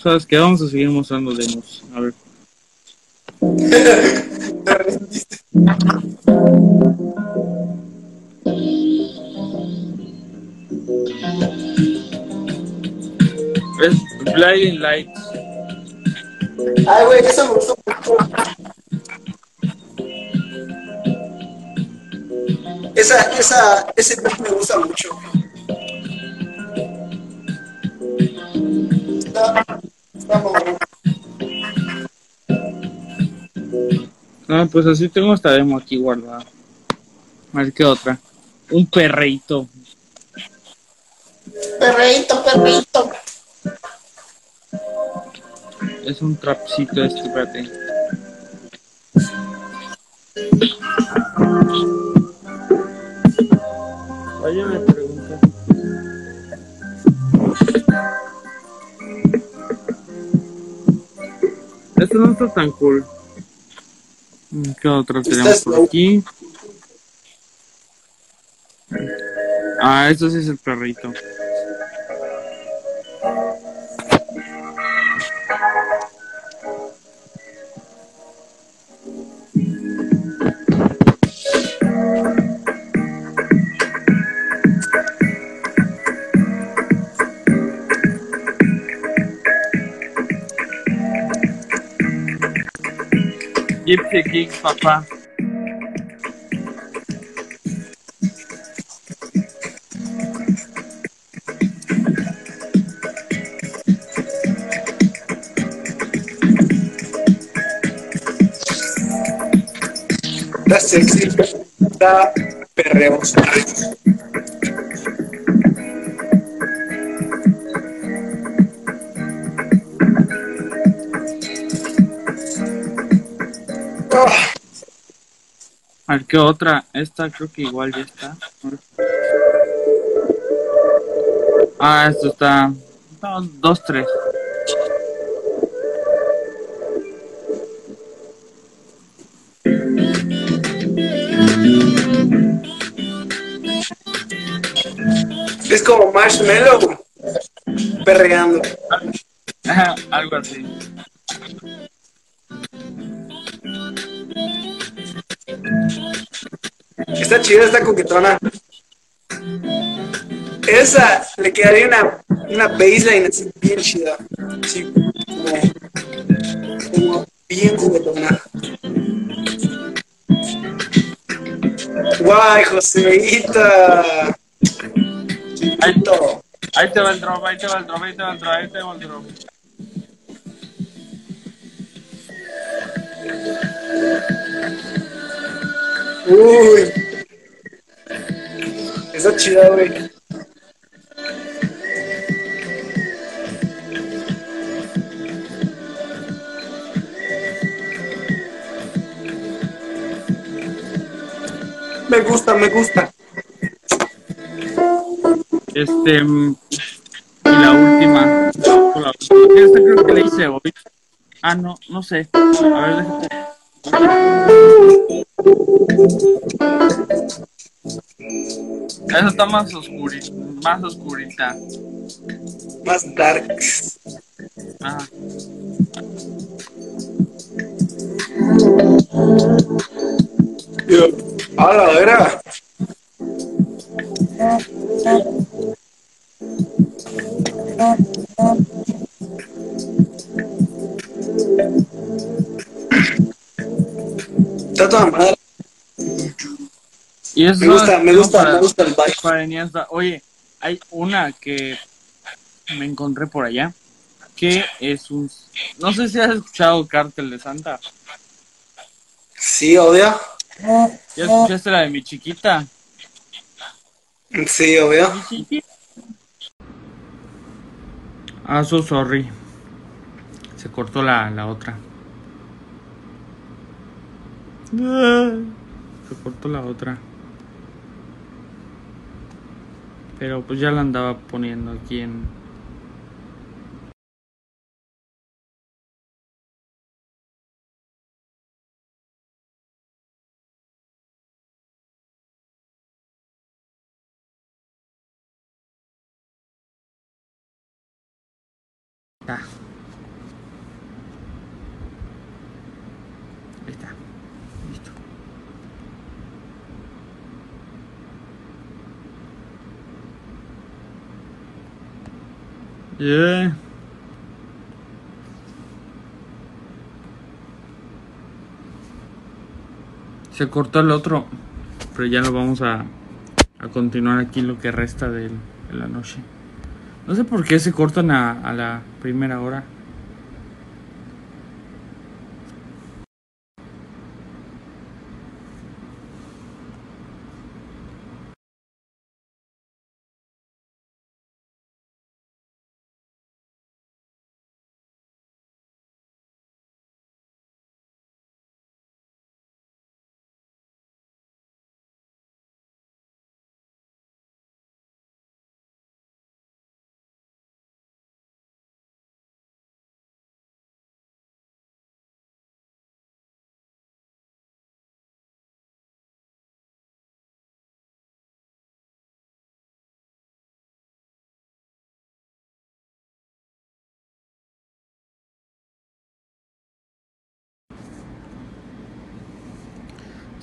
sabes que vamos a seguir mostrando demos a ver es Blinding Lights Ay, güey, eso me gustó mucho. Esa, esa, ese beat me gusta mucho. Mamón. No, pues así tengo esta demo aquí guardada. A ver qué otra. Un perreito. Perreito, perreito. Es un trapcito este, espérate. Oye, Esto no está tan cool. Mm, ¿Qué otro tenemos por aquí? Ah, esto sí es el perrito. Gypsy King, papá. Está sexy. Está perreoso. A ¿qué otra? Esta creo que igual ya está. Ah, esto está. Dos, dos tres. es como marshmallow. Perreando. Algo así. Está chida esta coquetona. Esa le quedaría una, una baseline así bien chida. Así como, como bien juguetona. Guay, Joseita. Chiquito. Ahí te va el drop, ahí te va el drop, ahí te va el drop, ahí te va el drop. Uy. Está chida. Me gusta, me gusta. Este. mm, Y la última. Esta creo que hice hoy. Ah, no, no sé. Esa está más oscurita. Más oscurita. Más darks. Yo, A la vera. Está toda madre. Y eso Me gusta, me gusta, para- me gusta el Iniesta. Oye, hay una que me encontré por allá que es un. No sé si has escuchado Cártel de Santa. Sí, obvio. ¿Ya escuchaste la de mi chiquita? Sí, obvio. Mi chiquita. Ah, so sorry. Se cortó la, la otra. Ah, Se cortó la otra. Pero pues ya la andaba poniendo aquí en... Ya. Yeah. Se cortó el otro, pero ya lo vamos a, a continuar aquí lo que resta de, de, la noche. No sé por qué se cortan a, a la primera hora.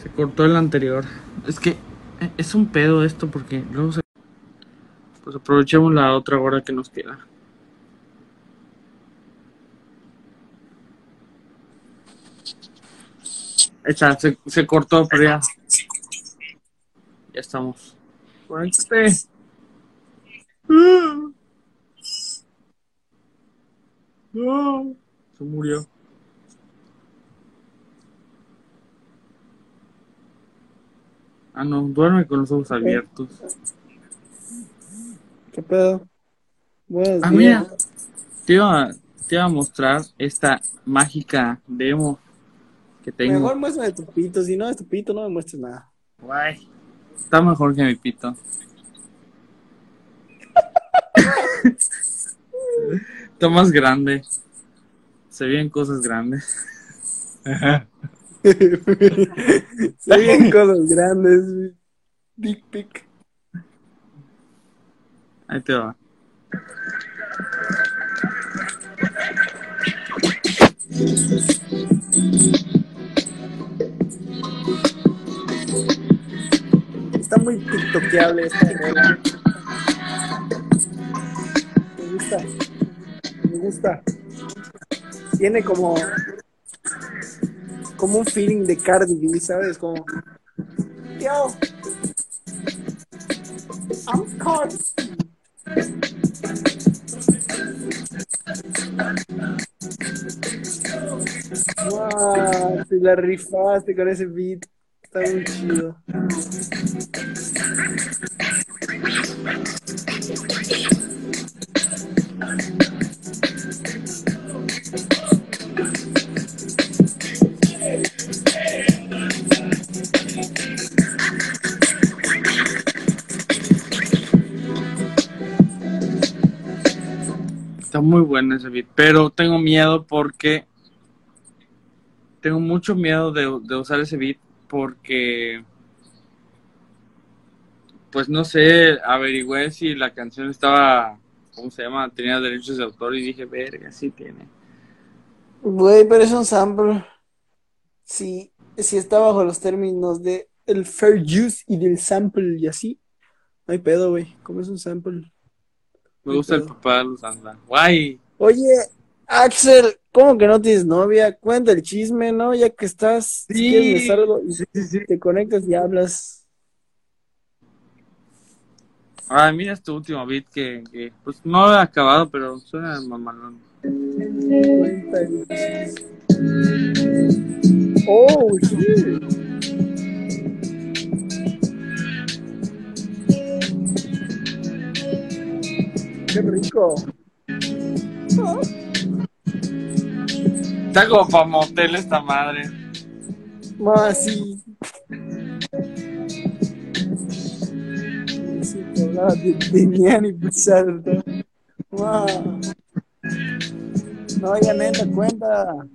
Se cortó el anterior. Es que eh, es un pedo esto porque luego se... Pues aprovechemos la otra hora que nos queda. Esa, se, se cortó, pero ya. Ya estamos. Conéctate. Ah. No. Se murió. Ah, no, duerme con los ojos abiertos. ¿Qué pedo? Buenos Ah, días. mira. Te iba, te iba a mostrar esta mágica demo que tengo. Mejor muéstrame tu pito, si no es tu pito no me muestres nada. Guay. Está mejor que mi pito. Está más grande. Se ven cosas grandes. Se ven cosas grandes. güey. Dick pic. Ahí te va. Está muy tiktokeable esta rola. Me gusta. Me gusta. Tiene como. Como un feeling de Cardi B, ¿sabes? Como. Yo. I'm Cardi. Wow, te la rifaste con ese beat. Está muy chido. Está muy bueno ese beat. Pero tengo miedo porque. Tengo mucho miedo de, usar ese beat porque. Pues no sé, averigüé si la canción estaba. ¿Cómo se llama? Tenía derechos de autor y dije, verga, sí tiene. Güey, pero es un sample. Si, si está bajo los términos de el fair use y del sample y así, no hay pedo, güey. Como es un sample. Me gusta el papá de los anda. Guay. Oye, Axel, ¿cómo que no tienes novia? Cuenta el chisme, ¿no? Ya que estás, si Sí. quieres besar algo y Sí, te conectas y hablas. Ay, mira este último beat que, que, pues no he acabado, pero suena mamalón. Oh, shit. Qué rico. Está como para motel esta madre. Más sí. Sí, te hablaba de, de Nian y Pizarro. Wow. No, ya neta, cuenta.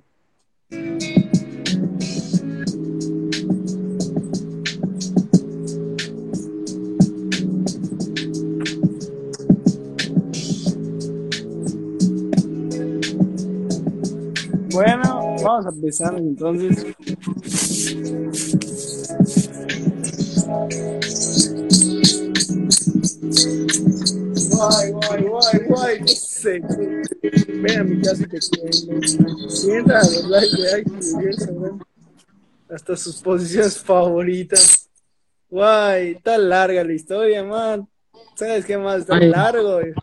Bueno, vamos a empezar entonces. Guay, guay, guay, guay, no sé. Ven a mi casa y te cuento. Sienta los likes de Axel y Gerson, ¿no? hasta sus posiciones favoritas. Guay, está larga la historia, man. ¿Sabes qué más? Está Ay. largo, güey.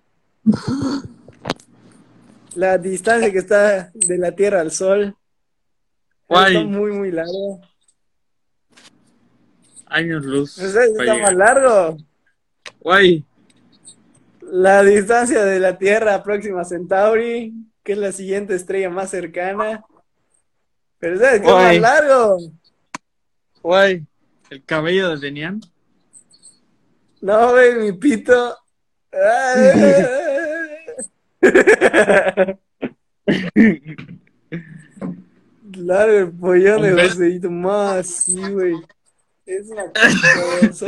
La distancia que está de la Tierra al Sol Guay. está muy, muy largo. Años luz. ¿No sabes qué para está más largo? Guay. La distancia de la Tierra a Próxima Centauri, que es la siguiente estrella más cercana. Pero ¿sabes qué es más largo? Guay. El cabello de Denian. No, güey, mi pito. Largo el pollón de. Joseito, más, sí, güey. Es una cosa.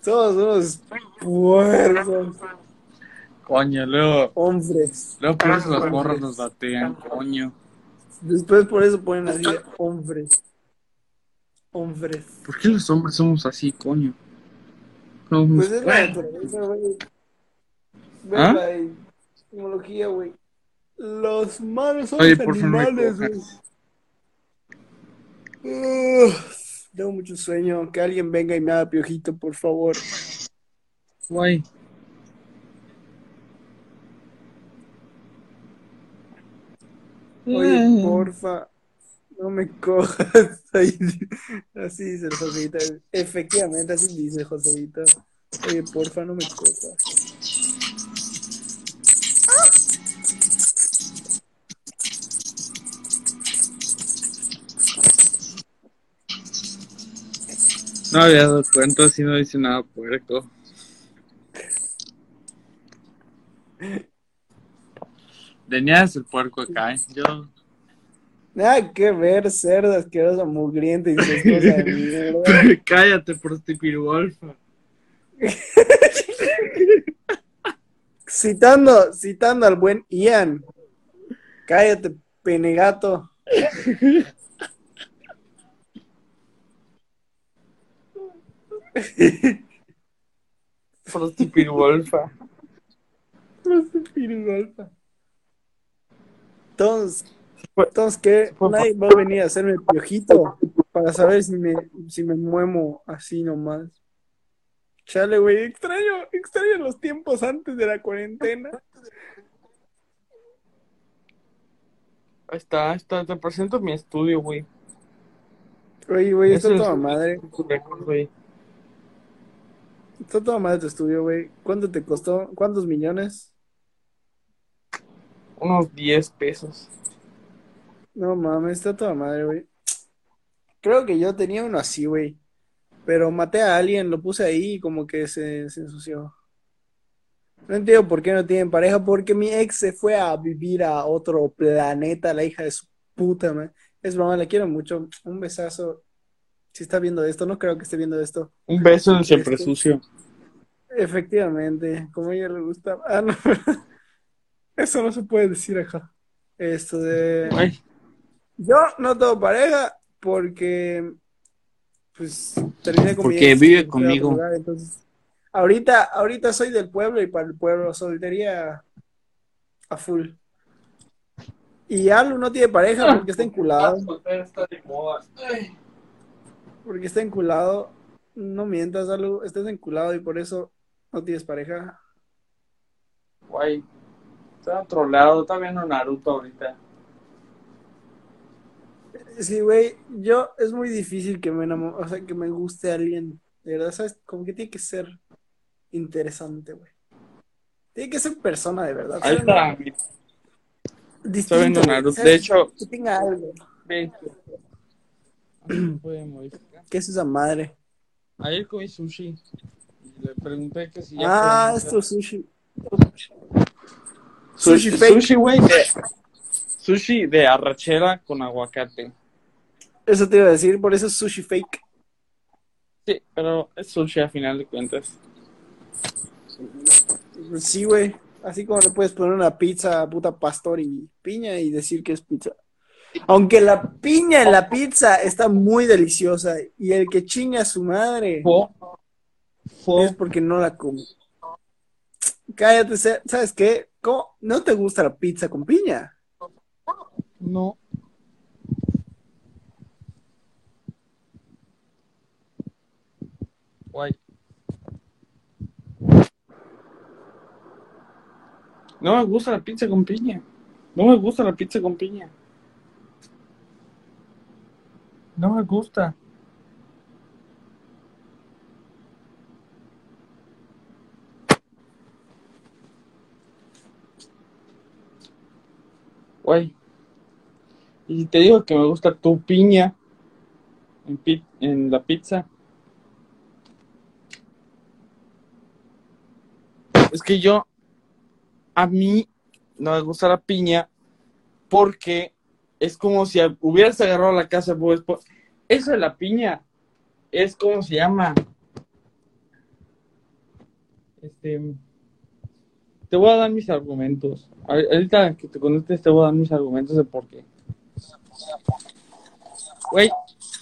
Somos unos puercos Coño, luego. hombres. Luego por eso las morras nos batean, coño. Después por eso ponen así hombres. Hombres. ¿Por qué los hombres somos así, coño? Somos- Pues es la naturaleza, güey. Ves ¿Ah? la etimología, güey. Los malos son Oye, los no animales, güey. Tengo mucho sueño. Que alguien venga y me haga piojito, por favor. Guay. Oye, Mm. porfa. No me cojas. Ahí- Así dice el Joseito. Efectivamente, así dice Joseito. Oye, porfa, no me cojas. No había dado cuenta si no dice nada puerco. Denian es el puerco acá, ¿eh? Yo. Nada que ver, cerdo asqueroso, mugriento y sus cosas de mierda. Cállate, prostituirwolfa. Citando, citando al buen Ian. Cállate, penegato. Prostituirwolfa. Pirigolfa. Entonces, entonces ¿qué? fue- Nadie va a venir a hacerme piojito para saber si me, si me muemo así nomás. Chale, güey, extraño, extraño los tiempos antes de la cuarentena. Ahí está, ahí está. Te presento mi estudio, güey. Oye, güey, está toda madre. Güey. Está toda madre tu estudio, güey. ¿Cuánto te costó? ¿Cuántos millones? Unos 10 pesos. No mames, está toda madre, güey. Creo que yo tenía uno así, güey. Pero maté a alguien, lo puse ahí y como que se, se ensució. No entiendo por qué no tienen pareja, porque mi ex se fue a vivir a otro planeta, la hija de su puta, man. Es broma, la quiero mucho. Un besazo. Si está viendo esto, no creo que esté viendo esto. Un beso en el siempre Este- sucio. Efectivamente, como a ella le gusta. Ah, no. Eso no se puede decir acá. Esto de. Ay, Yo no tengo pareja porque pues terminé con mi Porque ex vive conmigo. lugar, entonces, ahorita, ahorita soy del pueblo y para el pueblo soltería a full. Y Alu no tiene pareja porque está enculado. está de moda. Ay. Porque está enculado. No mientas, Alu, estás enculado y por eso no tienes pareja. Guay. Está lado. Está viendo Naruto ahorita. Sí, güey, yo es muy difícil que me enamo- o sea, que me guste alguien, de verdad, ¿sabes? Como que tiene que ser interesante, güey. Tiene que ser persona de verdad. Ahí está. Distinto, Naruto. De hecho, Que tenga algo. ¿Qué es esa madre? Ayer comí sushi. Y le pregunté que si ya Ah, esto es sushi. sushi Sushi, fake. sushi, güey. Sushi de arrachera con aguacate. Eso te iba a decir, por eso es sushi fake. Sí, pero es sushi a final de cuentas. Sí, güey. Así como le puedes poner una pizza puta pastor y piña y decir que es pizza. Aunque la piña en la pizza está muy deliciosa y el que chinga a su madre es porque no la come. Cállate, ¿sabes qué? ¿Cómo? ¿No te gusta la pizza con piña? No. No me gusta la pizza con piña. No me gusta la pizza con piña. No me gusta. Guay. Y te digo que me gusta tu piña en, pi- en la pizza. Es que yo, a mí no me gusta la piña porque es como si hubieras agarrado la casa de Bob Esponja. Eso de la piña es como se llama. Este. Te voy a dar mis argumentos. Ahor- Ahorita que te conectes te voy a dar mis argumentos de por qué. Güey,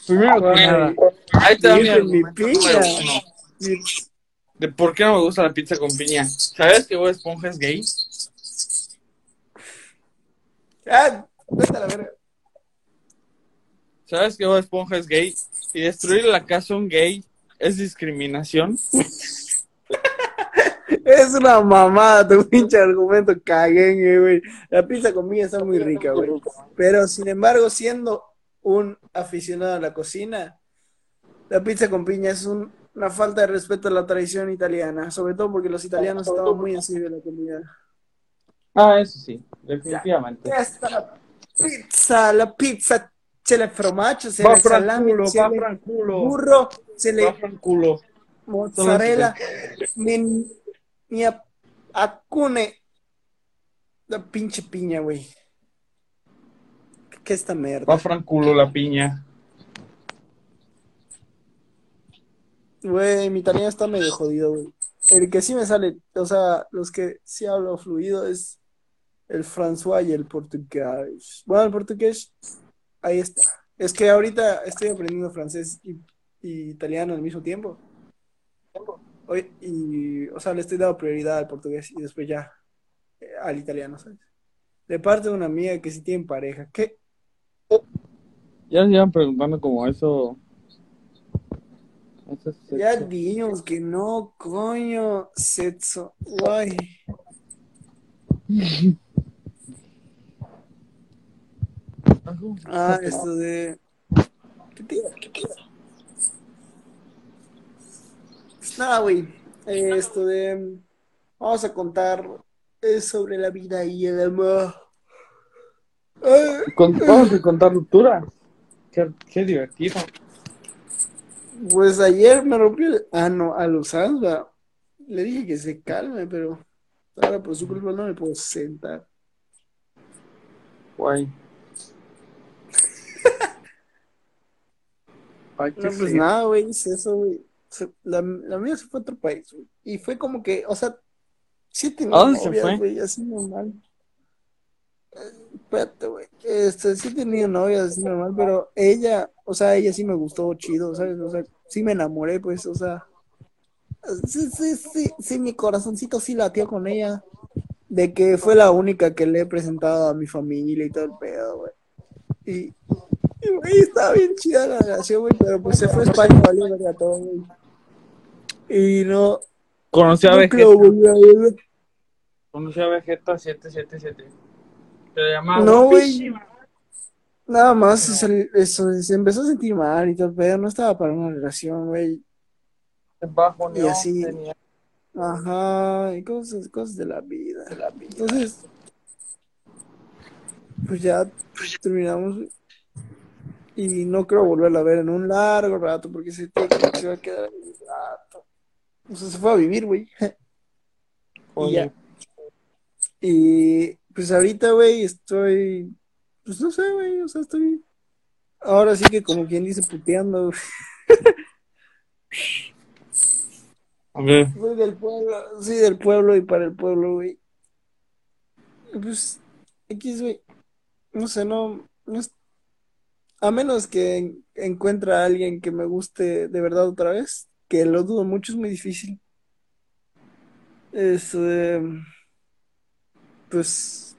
primero que Ay, nada, ahí te mi piña. De por qué no me gusta la pizza con piña. ¿Sabes que Bob Esponja es gay? Ah, la verga. ¿Sabes que Bob Esponja es gay? Y destruir la casa a un gay es discriminación. Es una mamada tu pinche argumento caguengue, güey. La pizza con piña está muy rica, güey. Pero sin embargo, siendo un aficionado a la cocina, la pizza con piña es un- una falta de respeto a la tradición italiana, sobre todo porque los italianos estaban muy encima de la comida. Ah, eso sí, definitivamente. Ya la pizza, la pizza, se le fromaggio, se Va le salame, franculo, se va le franculo, burro, se va le franculo. mozzarella, mi, mi ap- acune, la pinche piña, güey. ¿Qué esta mierda? Va franculo la piña. Güey, mi italiano está medio jodido, güey. El que sí me sale, o sea, los que sí hablo fluido es el François y el portugués. Bueno, el portugués, ahí está. Es que ahorita estoy aprendiendo francés y, italiano al mismo tiempo. Hoy, y, o sea, le estoy dando prioridad al portugués y después ya eh, al italiano, ¿sabes? De parte de una amiga que sí tiene pareja. ¿Qué? Ya se iban preguntando como eso. Eso es Ya dijimos que no, coño, sexo. Guay. Ah, esto de. ¿Qué te iba- qué te iba? Pues nada, güey. Eh, esto de. Vamos a contar sobre la vida y el amor. Ay, Vamos a contar rupturas. Qué, qué divertido. Pues ayer me rompió el. Ah, no, a los Ansba. Le dije que se calme, pero. Ahora por su culpa no me puedo sentar. Guay. Ay, No, pues nada, güey, es eso, güey. La, la mía se fue a otro país, güey. Y fue como que, o sea, sí tenía ¿A dónde se novias, fue? güey, así normal. Eh, Espérate, güey. Este, sí tenía novias así normal, pero ella, o sea, ella sí me gustó chido, ¿sabes? O sea, sí me enamoré, pues, o sea. Sí, sí, sí, sí, mi corazoncito sí latió con ella. De que fue la única que le he presentado a mi familia y todo el pedo, güey. Y, y, güey, estaba bien chida la relación, güey, pero pues se fue a España, valió verga todo, güey. Y no, Conocí a Vegeta. Conocí a Vegeta 777. Se llamaba No, güey. Nada más se, eso, se empezó a sentir mal y todo el pedo, no estaba para una relación, güey. Bajo Y así. tenía. Ajá, y cosas, cosas de la vida. Entonces, pues ya terminamos. Y no creo volverla a ver en un largo rato, porque se, se va a quedar ahí un rato. O sea, se fue a vivir, güey. Y ya. Y pues ahorita, güey, estoy. Pues no sé, güey, o sea, estoy. Ahora sí que, como quien dice, puteando, ver, Soy del pueblo, sí, del pueblo y para el pueblo, güey. Pues, X, güey. No sé, no, no es- A menos que en- encuentre a alguien que me guste de verdad otra vez, que lo dudo mucho, es muy difícil. Es, eh, pues,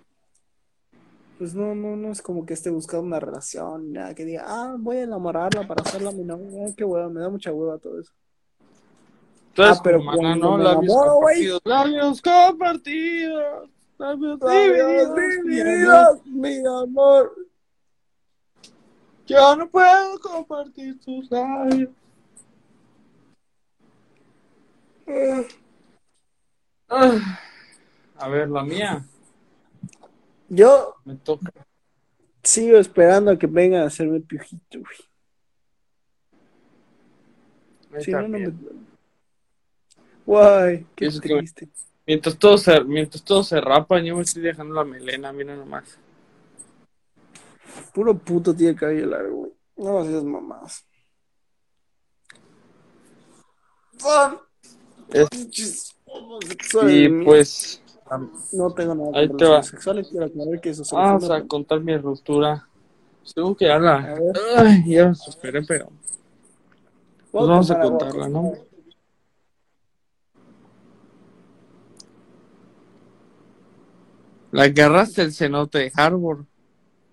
pues no, no, no es como que esté buscando una relación, nada que diga, ah, voy a enamorarla para hacerla mi novia, Ay, qué hueva, me da mucha hueva todo eso. Entonces, Ah, pero cuando ¿no? me Labios enamoro, compartidos. Labios compartidos. Labios divididos, divididos, mi amor. Yo no puedo compartir tus labios. Ah. A ver, la mía. Yo Me toca. sigo esperando a que vengan a hacerme piojito, güey. Si no, no me... Guay, qué Eso triste. Mientras todos se, mientras todos se rapan, yo me estoy dejando la melena, mira nomás. Puro puto tiene el cabello largo, güey. No seas mamás. Es-. Y pues, No tengo nada Ahí con te va. sexuales, quiero aclarar que eso solo vamos fue a una- contar mi ruptura. Tengo que ver. Ay, ya la superé, pero. Pues vamos a contarla, ¿no? La agarraste el cenote de Harvard.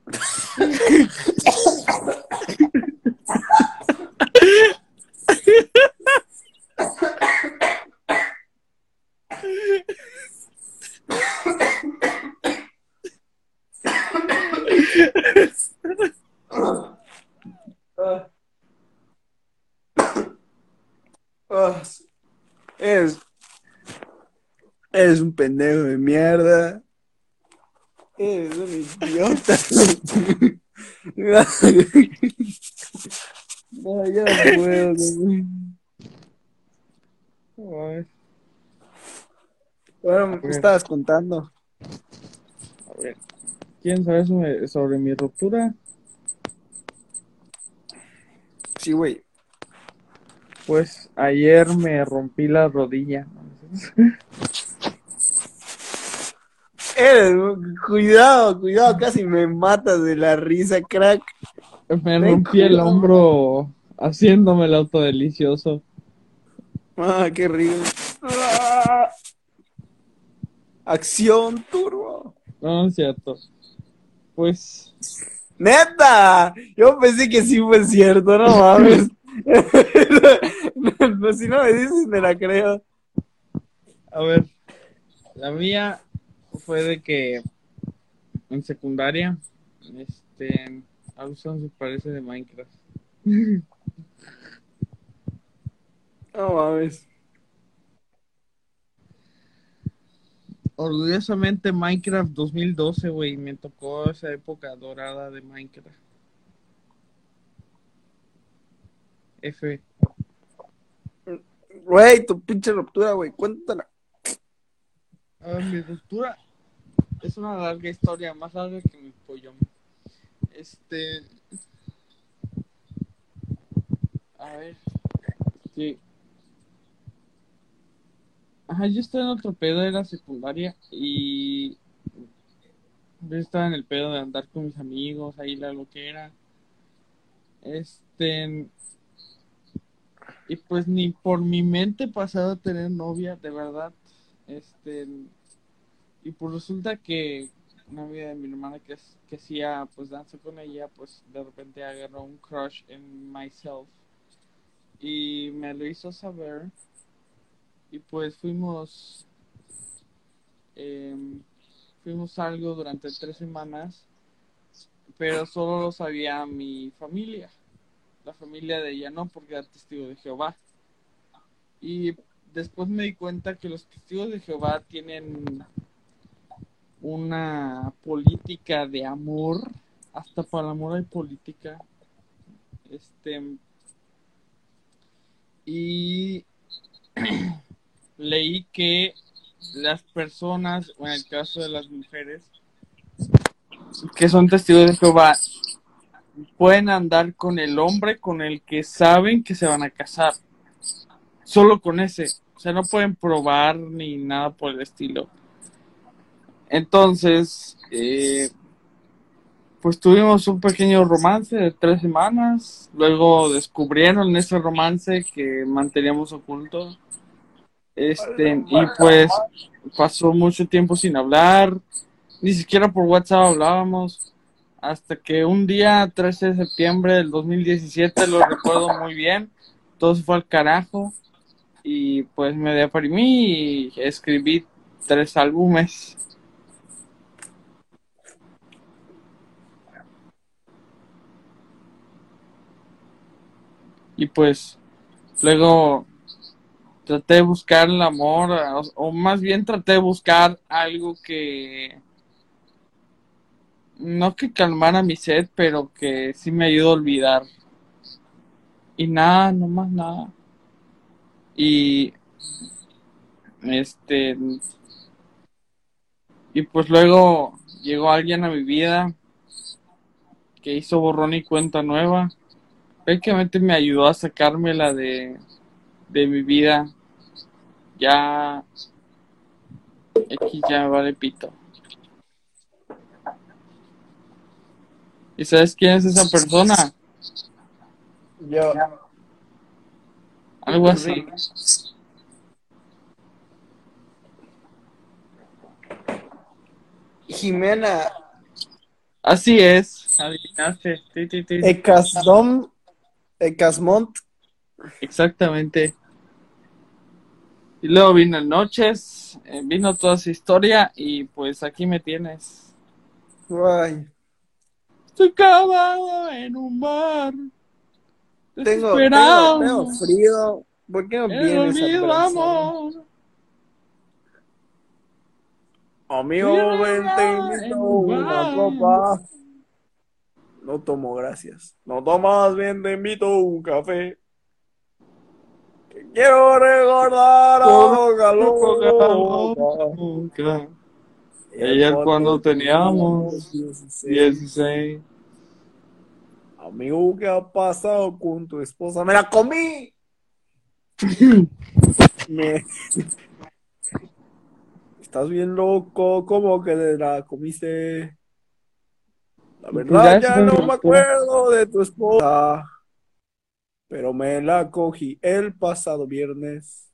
Ah. Ah, Es. Eres un pendejo de mierda. Eres un idiota. No, ya no puedo. Ay, Bueno, me estabas contando. A ver. ¿Quieren saber sobre, sobre mi ruptura? Sí, güey. Pues ayer me rompí la rodilla. Eres, cuidado, cuidado, casi me matas de la risa, crack. Me Ten rompí el hombro haciéndome el auto delicioso. Ah, qué rico. Ah. Acción turbo. No es cierto. Pues, Neta, yo pensé que sí fue cierto, no mames. no, si no me dices, me la creo. a ver, la mía fue de que en secundaria, este, Alson se parece de Minecraft. No mames. Orgullosamente Minecraft 2012, güey, me tocó esa época dorada de Minecraft. F. Güey, tu pinche ruptura, güey, cuéntala. A ver, mi ruptura es una larga historia, más larga que mi pollo. Este. A ver. Sí. Ajá, yo estaba en otro pedo, era secundaria y. Yo estaba en el pedo de andar con mis amigos, ahí la lo que era. Este. Y pues ni por mi mente pasaba a tener novia, de verdad. Este. Y pues resulta que una amiga de mi hermana que, que hacía pues danza con ella, pues de repente agarró un crush en myself. Y me lo hizo saber. Y pues fuimos. em, fuimos algo durante tres semanas. Pero solo lo sabía mi familia. La familia de ella no, porque era testigo de Jehová. Y después me di cuenta que los testigos de Jehová tienen una política de amor. Hasta para el amor hay política. Este. Y leí que las personas, o en el caso de las mujeres, que son testigos de Jehová, pueden andar con el hombre con el que saben que se van a casar. Solo con ese. O sea, no pueden probar ni nada por el estilo. Entonces, eh, pues tuvimos un pequeño romance de tres semanas. Luego descubrieron ese romance que manteníamos oculto. Este, y pues pasó mucho tiempo sin hablar, ni siquiera por WhatsApp hablábamos, hasta que un día, 13 de septiembre del 2017, lo recuerdo muy bien, todo se fue al carajo, y pues me deprimí y escribí tres álbumes. Y pues luego traté de buscar el amor, o, más bien traté de buscar algo que no que calmara mi sed, pero que sí me ayudó a olvidar. Y nada, no más nada. Y este y pues luego llegó alguien a mi vida que hizo borrón y cuenta nueva. Prácticamente me ayudó a sacármela de, de mi vida. Ya X ya vale pito. ¿Y sabes quién es esa persona? Yo. Algo así. Jimena Así es. Adivinaste. Sí, sí, sí. Ecasdom Ecasmont. Exactamente. Y luego vino el Noches, eh, vino toda su historia y pues aquí me tienes. Ay, Estoy cavado en un bar. tengo, tengo, frío. ¿Por qué no vienes amor. Amigo, ven, te invito una copa. No tomo, gracias. No tomas, bien, te invito un café. Quiero recordar a Loca. Ayer cuando teníamos 16. Amigo, ¿qué ha pasado con tu esposa? ¡Me la comí! Me- Estás bien loco, ¿cómo que la comiste? La Pues verdad ya ya no me acuerdo de tu esposa, pero me la cogí el pasado viernes.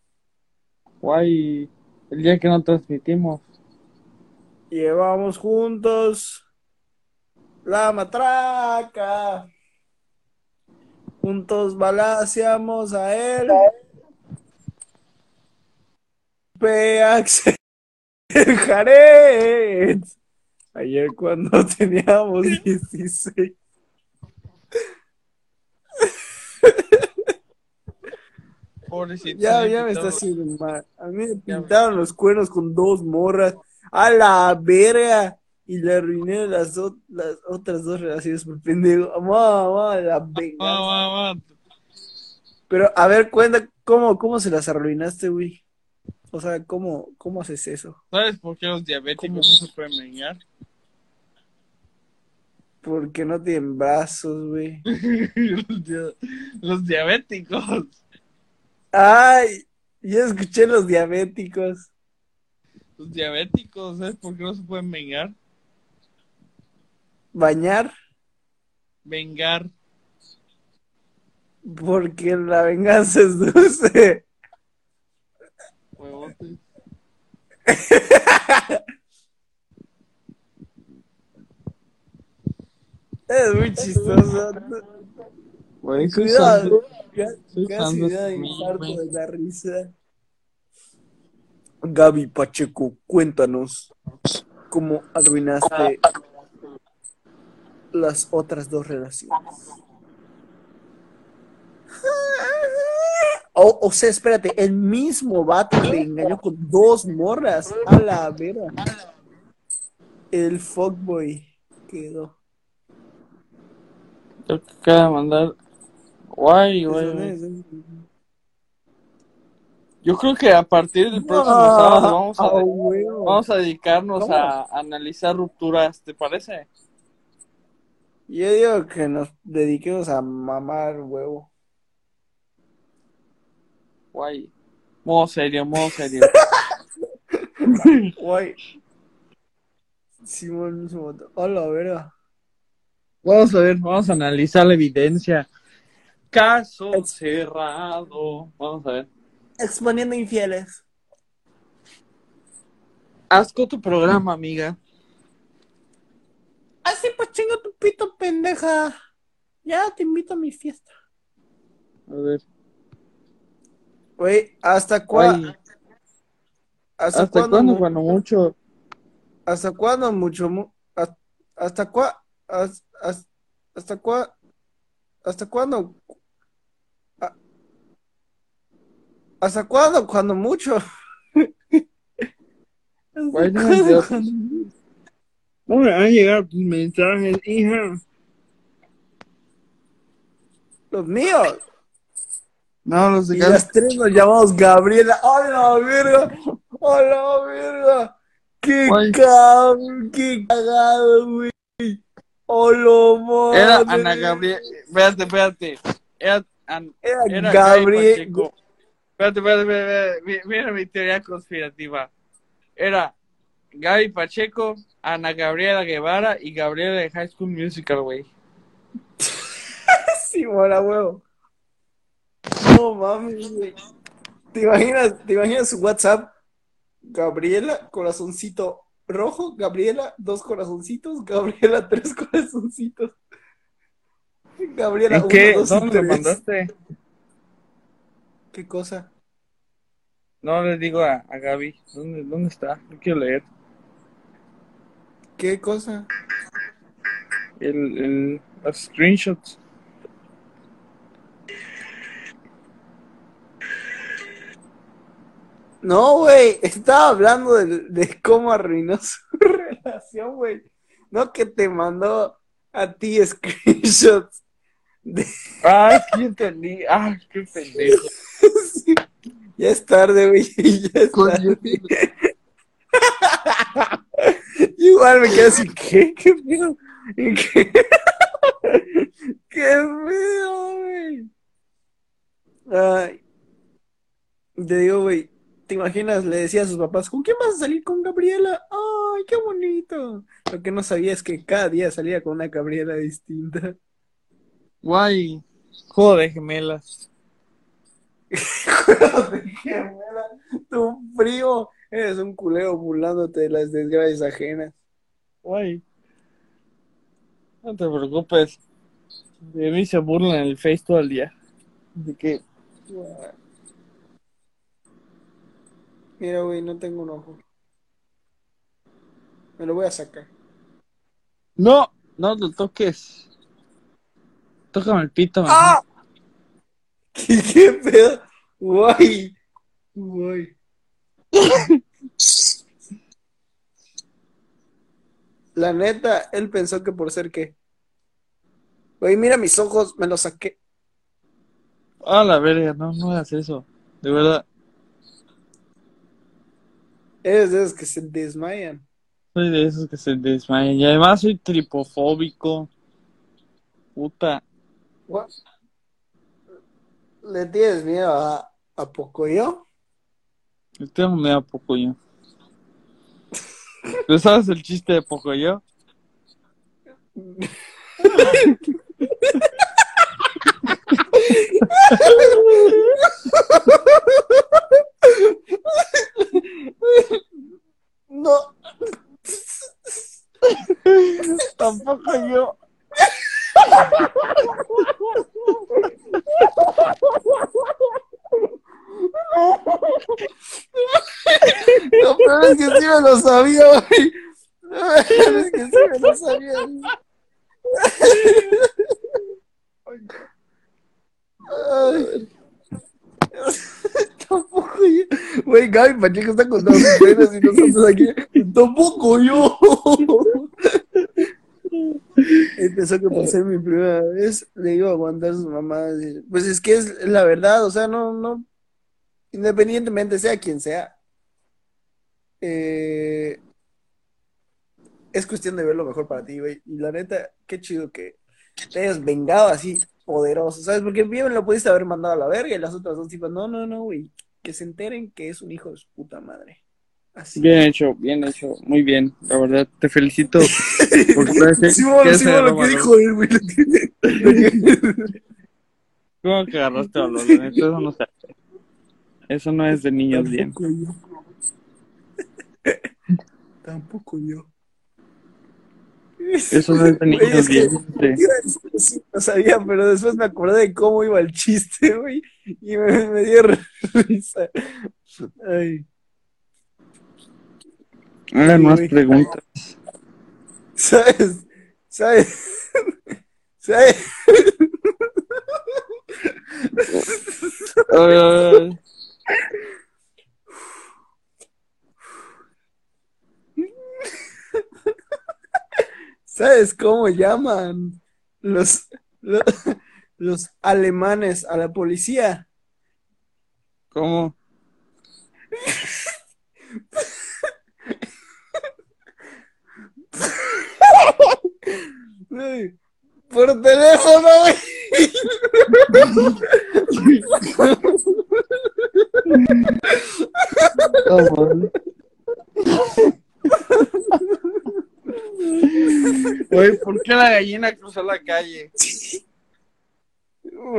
Guay. El día que no transmitimos. Llevamos juntos la matraca. Juntos balaseamos a él. Peax el Jared. Ayer cuando teníamos 16. Pobrecito. Ya, ya me está haciendo mal. A mí me pintaron los cuernos con dos morras. A la verga. Y le arruiné las, las otras dos relaciones por pendejo. Mamá, mamá, la venganza. Pero, a ver, cuenta, ¿cómo, cómo se las arruinaste, güey? O sea, ¿cómo, cómo haces eso? ¿Sabes por qué los diabéticos ¿Cómo? no se pueden meñar? Porque no tienen brazos, güey. los diabéticos. Ay, ya escuché los diabéticos. Los diabéticos, ¿sabes por qué no se pueden vengar? Bañar, Vengar. porque la venganza es dulce. Huevotes. Es muy chistoso. Cuidado, soy casi da de infarto de la risa. Gaby Pacheco, cuéntanos cómo arruinaste las otras dos relaciones. O, o sea, espérate, el mismo vato te engañó con dos morras. A la vera. El fuckboy quedó. Tengo que acaba de mandar. Guay, güey. Yo creo que a partir del próximo sábado vamos a, huevo. vamos a dedicarnos ¿Cómo? a analizar rupturas, ¿te parece? Yo digo que nos dediquemos a mamar huevo. Guay. Modo serio, modo serio. Guay. Simón. Hola, verga. Vamos a ver, vamos a analizar la evidencia. Caso cerrado. Vamos a ver. Exponiendo infieles. Asco tu programa, amiga. Así pues chingo tu pito, pendeja. Ya te invito a mi fiesta. A ver. Güey, ¿hasta cuándo? ¿Hasta, ¿Hasta cuándo? cuándo, mu- cuando mucho? ¿Hasta cuándo mucho? mu- has- ¿Hasta cuá? has- has- ¿Hasta cuá? ¿Hasta cuándo? Ah, ¿Hasta cuándo? Cuando mucho. ¿Hasta Güey, no me van a llegar tus mensajes, hija. Los míos. No, los de Y las tres nos llamamos Gabriela. ¡Hola, verga! ¡Hola, verga! ¡Qué cabrón! ¡Qué cagado, güey! ¡Hola, madre! Era Ana Gabriel. Espérate, espérate. Era, An- Era, era Gabriel. Pacheco. Espérate, espérate, espérate, espérate. Mi- Mira mi teoría conspirativa. Era Gaby Pacheco, Ana Gabriela Guevara y Gabriela de High School Musical, güey. Sí, mola, huevo. No mames, güey. ¿Te imaginas, ¿Te imaginas su WhatsApp? Gabriela, corazoncito rojo. Gabriela, dos corazoncitos. Gabriela, tres corazoncitos. Gabriela, ¿En uno, qué? dos ¿Dónde lo mandaste? ¿Qué cosa? No le digo a, a Gaby. ¿Dónde, ¿Dónde está? No quiero leer. ¿Qué cosa? El, el, los screenshots. No, güey, estaba hablando de, de cómo arruinó su relación, güey. No que te mandó a ti screenshots. De... Ah, sí entendí. Ah, qué pendejo. Sí. Ya es tarde, güey. Ya es tarde. Igual me quedé así, ¿qué? ¿Qué pedo? ¿Y ¿Qué? ¿Qué pedo, güey? Ay. Te digo, güey, ¿te imaginas? Le decía a sus papás, ¿con quién vas a salir con Gabriela? ¡Ay, qué bonito! Lo que no sabía es que cada día salía con una Gabriela distinta. Guay. Juego de gemelas. tu primo, eres un culeo burlándote de las desgracias ajenas. Guay. No te preocupes. De mí se burlan en el Face todo el día. Así que, Mira, güey, no tengo un ojo. Me lo voy a sacar. no, no lo toques. Tócame el pito. ¡Ah! ¿Qué, qué pedo? Guay. Guay. La neta, él pensó que por ser qué. Güey, mira mis ojos, me los saqué. Ah, la verga, no, no hagas eso. De verdad, Eres de esos que se desmayan. soy de esos que se desmayan. Y además soy tripofóbico. Puta. Gua- ¿Le tienes miedo a, a Pocoyo? Yo tengo miedo a Pocoyo. ¿Tú sabes el chiste de Pocoyo? No. Tampoco yo. Lo peor es que sí me lo sabía, güey. Peor es que sí me lo sabía. Ay. Tampoco yo. Güey, Gaby Pacheco está contando sus penas y nosotros aquí. Tampoco yo. Pensó que por ser mi primera vez le iba a aguantar sus mamás. Pues es que es la verdad, o sea, no, no. Independientemente sea quien sea. eh, es cuestión de ver lo mejor para ti, güey. Y la neta, qué chido que te hayas vengado así, poderoso, ¿sabes? Porque bien lo pudiste haber mandado a la verga y las otras dos tipas, no, no, no, güey. Que se enteren que es un hijo de su puta madre. Así. Bien hecho, bien hecho. Muy bien, la verdad. Te felicito. por Simón, que Simón, ese lo que dijo él, güey. ¿Cómo que agarraste a los Eso no se hace. Eso no es de niños bien. Tampoco yo. Eso no es de niños Güey, es bien, que sí, no sabía, pero después me acordé de cómo iba el chiste, güey, y me, me dio risa. Ay, Hagan más preguntas. ¿sabes? ¿Sabes? ¿Sabes? Ay, ¿Sabes cómo llaman los, los, los alemanes a la policía? ¿Cómo? Ay, Por teléfono, güey. Güey, ¿por qué la gallina cruzó la calle?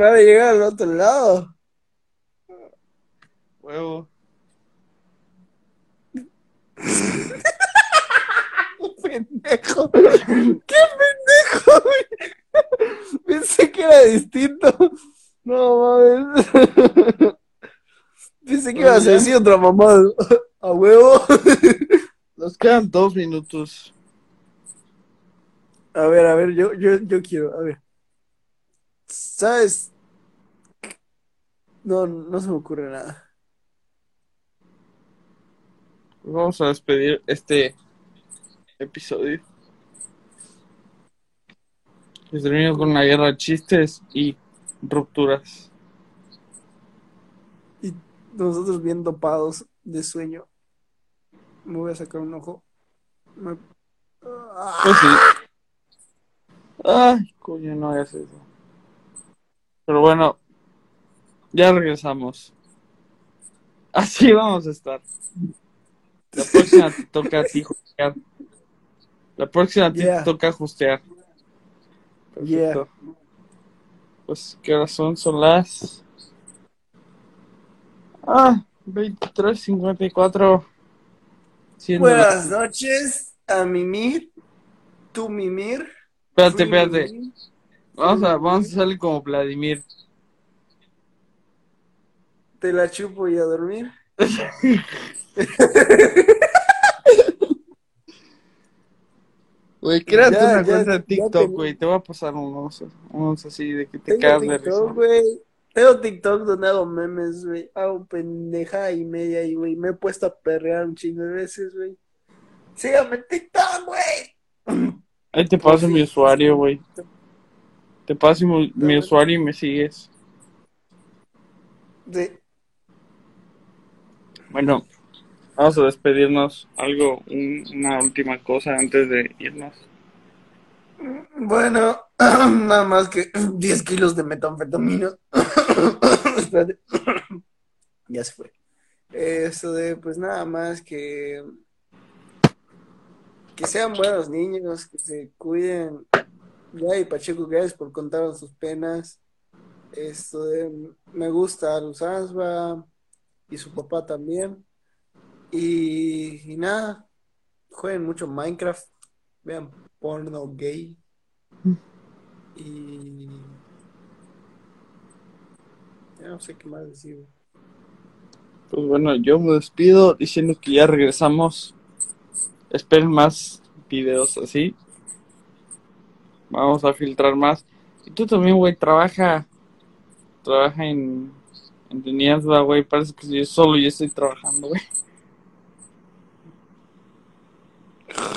Va a llegar al otro lado. Huevo. Pendejo. ¡Qué pendejo, güey! Pensé que era distinto. No mames. Pensé que ibas a decir otra mamada. A huevo. Nos quedan dos minutos. A ver, a ver, yo, yo, yo quiero, a ver. ¿Sabes? No, no se me ocurre nada. Vamos a despedir este episodio. Que termino con una guerra de chistes y rupturas. Y nosotros bien dopados de sueño. Me voy a sacar un ojo. Me- Ah, Pues sí. Ay, coño, no hagas eso. Pero bueno, ya regresamos. Así vamos a estar. La próxima te toca a ti justear. La próxima Yeah. te toca justear. Perfecto. Pues, ¿qué horas son? Son las. Ah, 23.54. Siendo las- Buenas noches a mimir. Tu mimir. Espérate, espérate. mimir. Vamos a, vamos a salir como Vladimir. Te la chupo y a dormir. Güey, créate Ya, una ya, cuenta de TikTok, güey. Te voy a pasar unos, unos así de que te cagas de risa. güey. Tengo TikTok donde hago memes, güey. Hago pendeja y media y, güey, me he puesto a perrear un chingo de veces, güey. Sígame en TikTok, güey. Ahí te paso mi usuario, güey. Te paso mi, mi usuario y me sigues. Sí. Bueno, vamos a despedirnos. Algo, un- una última cosa antes de irnos. Bueno, nada más que 10 kilos de metanfetamina. Espérate. ya se fue. Eso de, pues nada más que. Que sean buenos niños, que se cuiden. Ya, y Pacheco, gracias por contarnos sus penas. Esto de. Me gusta Luzansba y su papá también. Y, y nada, jueguen mucho Minecraft. Vean porno gay. Y. Ya no sé qué más decir. Pues bueno, yo me despido diciendo que ya regresamos. Esperen más videos así. Vamos a filtrar más. Y tú también, güey, trabaja. Trabaja en. En güey. Parece que yo solo yo estoy trabajando, güey.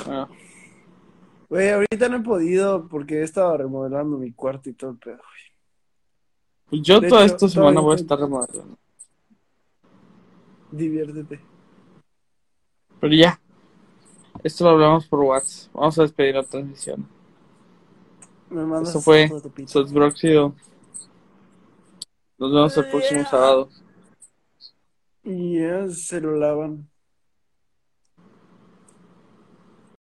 Ah, Güey, ahorita no he podido porque he estado remodelando mi cuarto y todo el pedo. pues yo De toda hecho, esta semana voy a estar remodelando. Diviértete. Pero ya. Esto lo hablamos por WhatsApp. Vamos a despedir la transmisión. Me mandas Eso fue. Sotsbroxido. Nos vemos el próximo sábado. Y ya se lo lavan.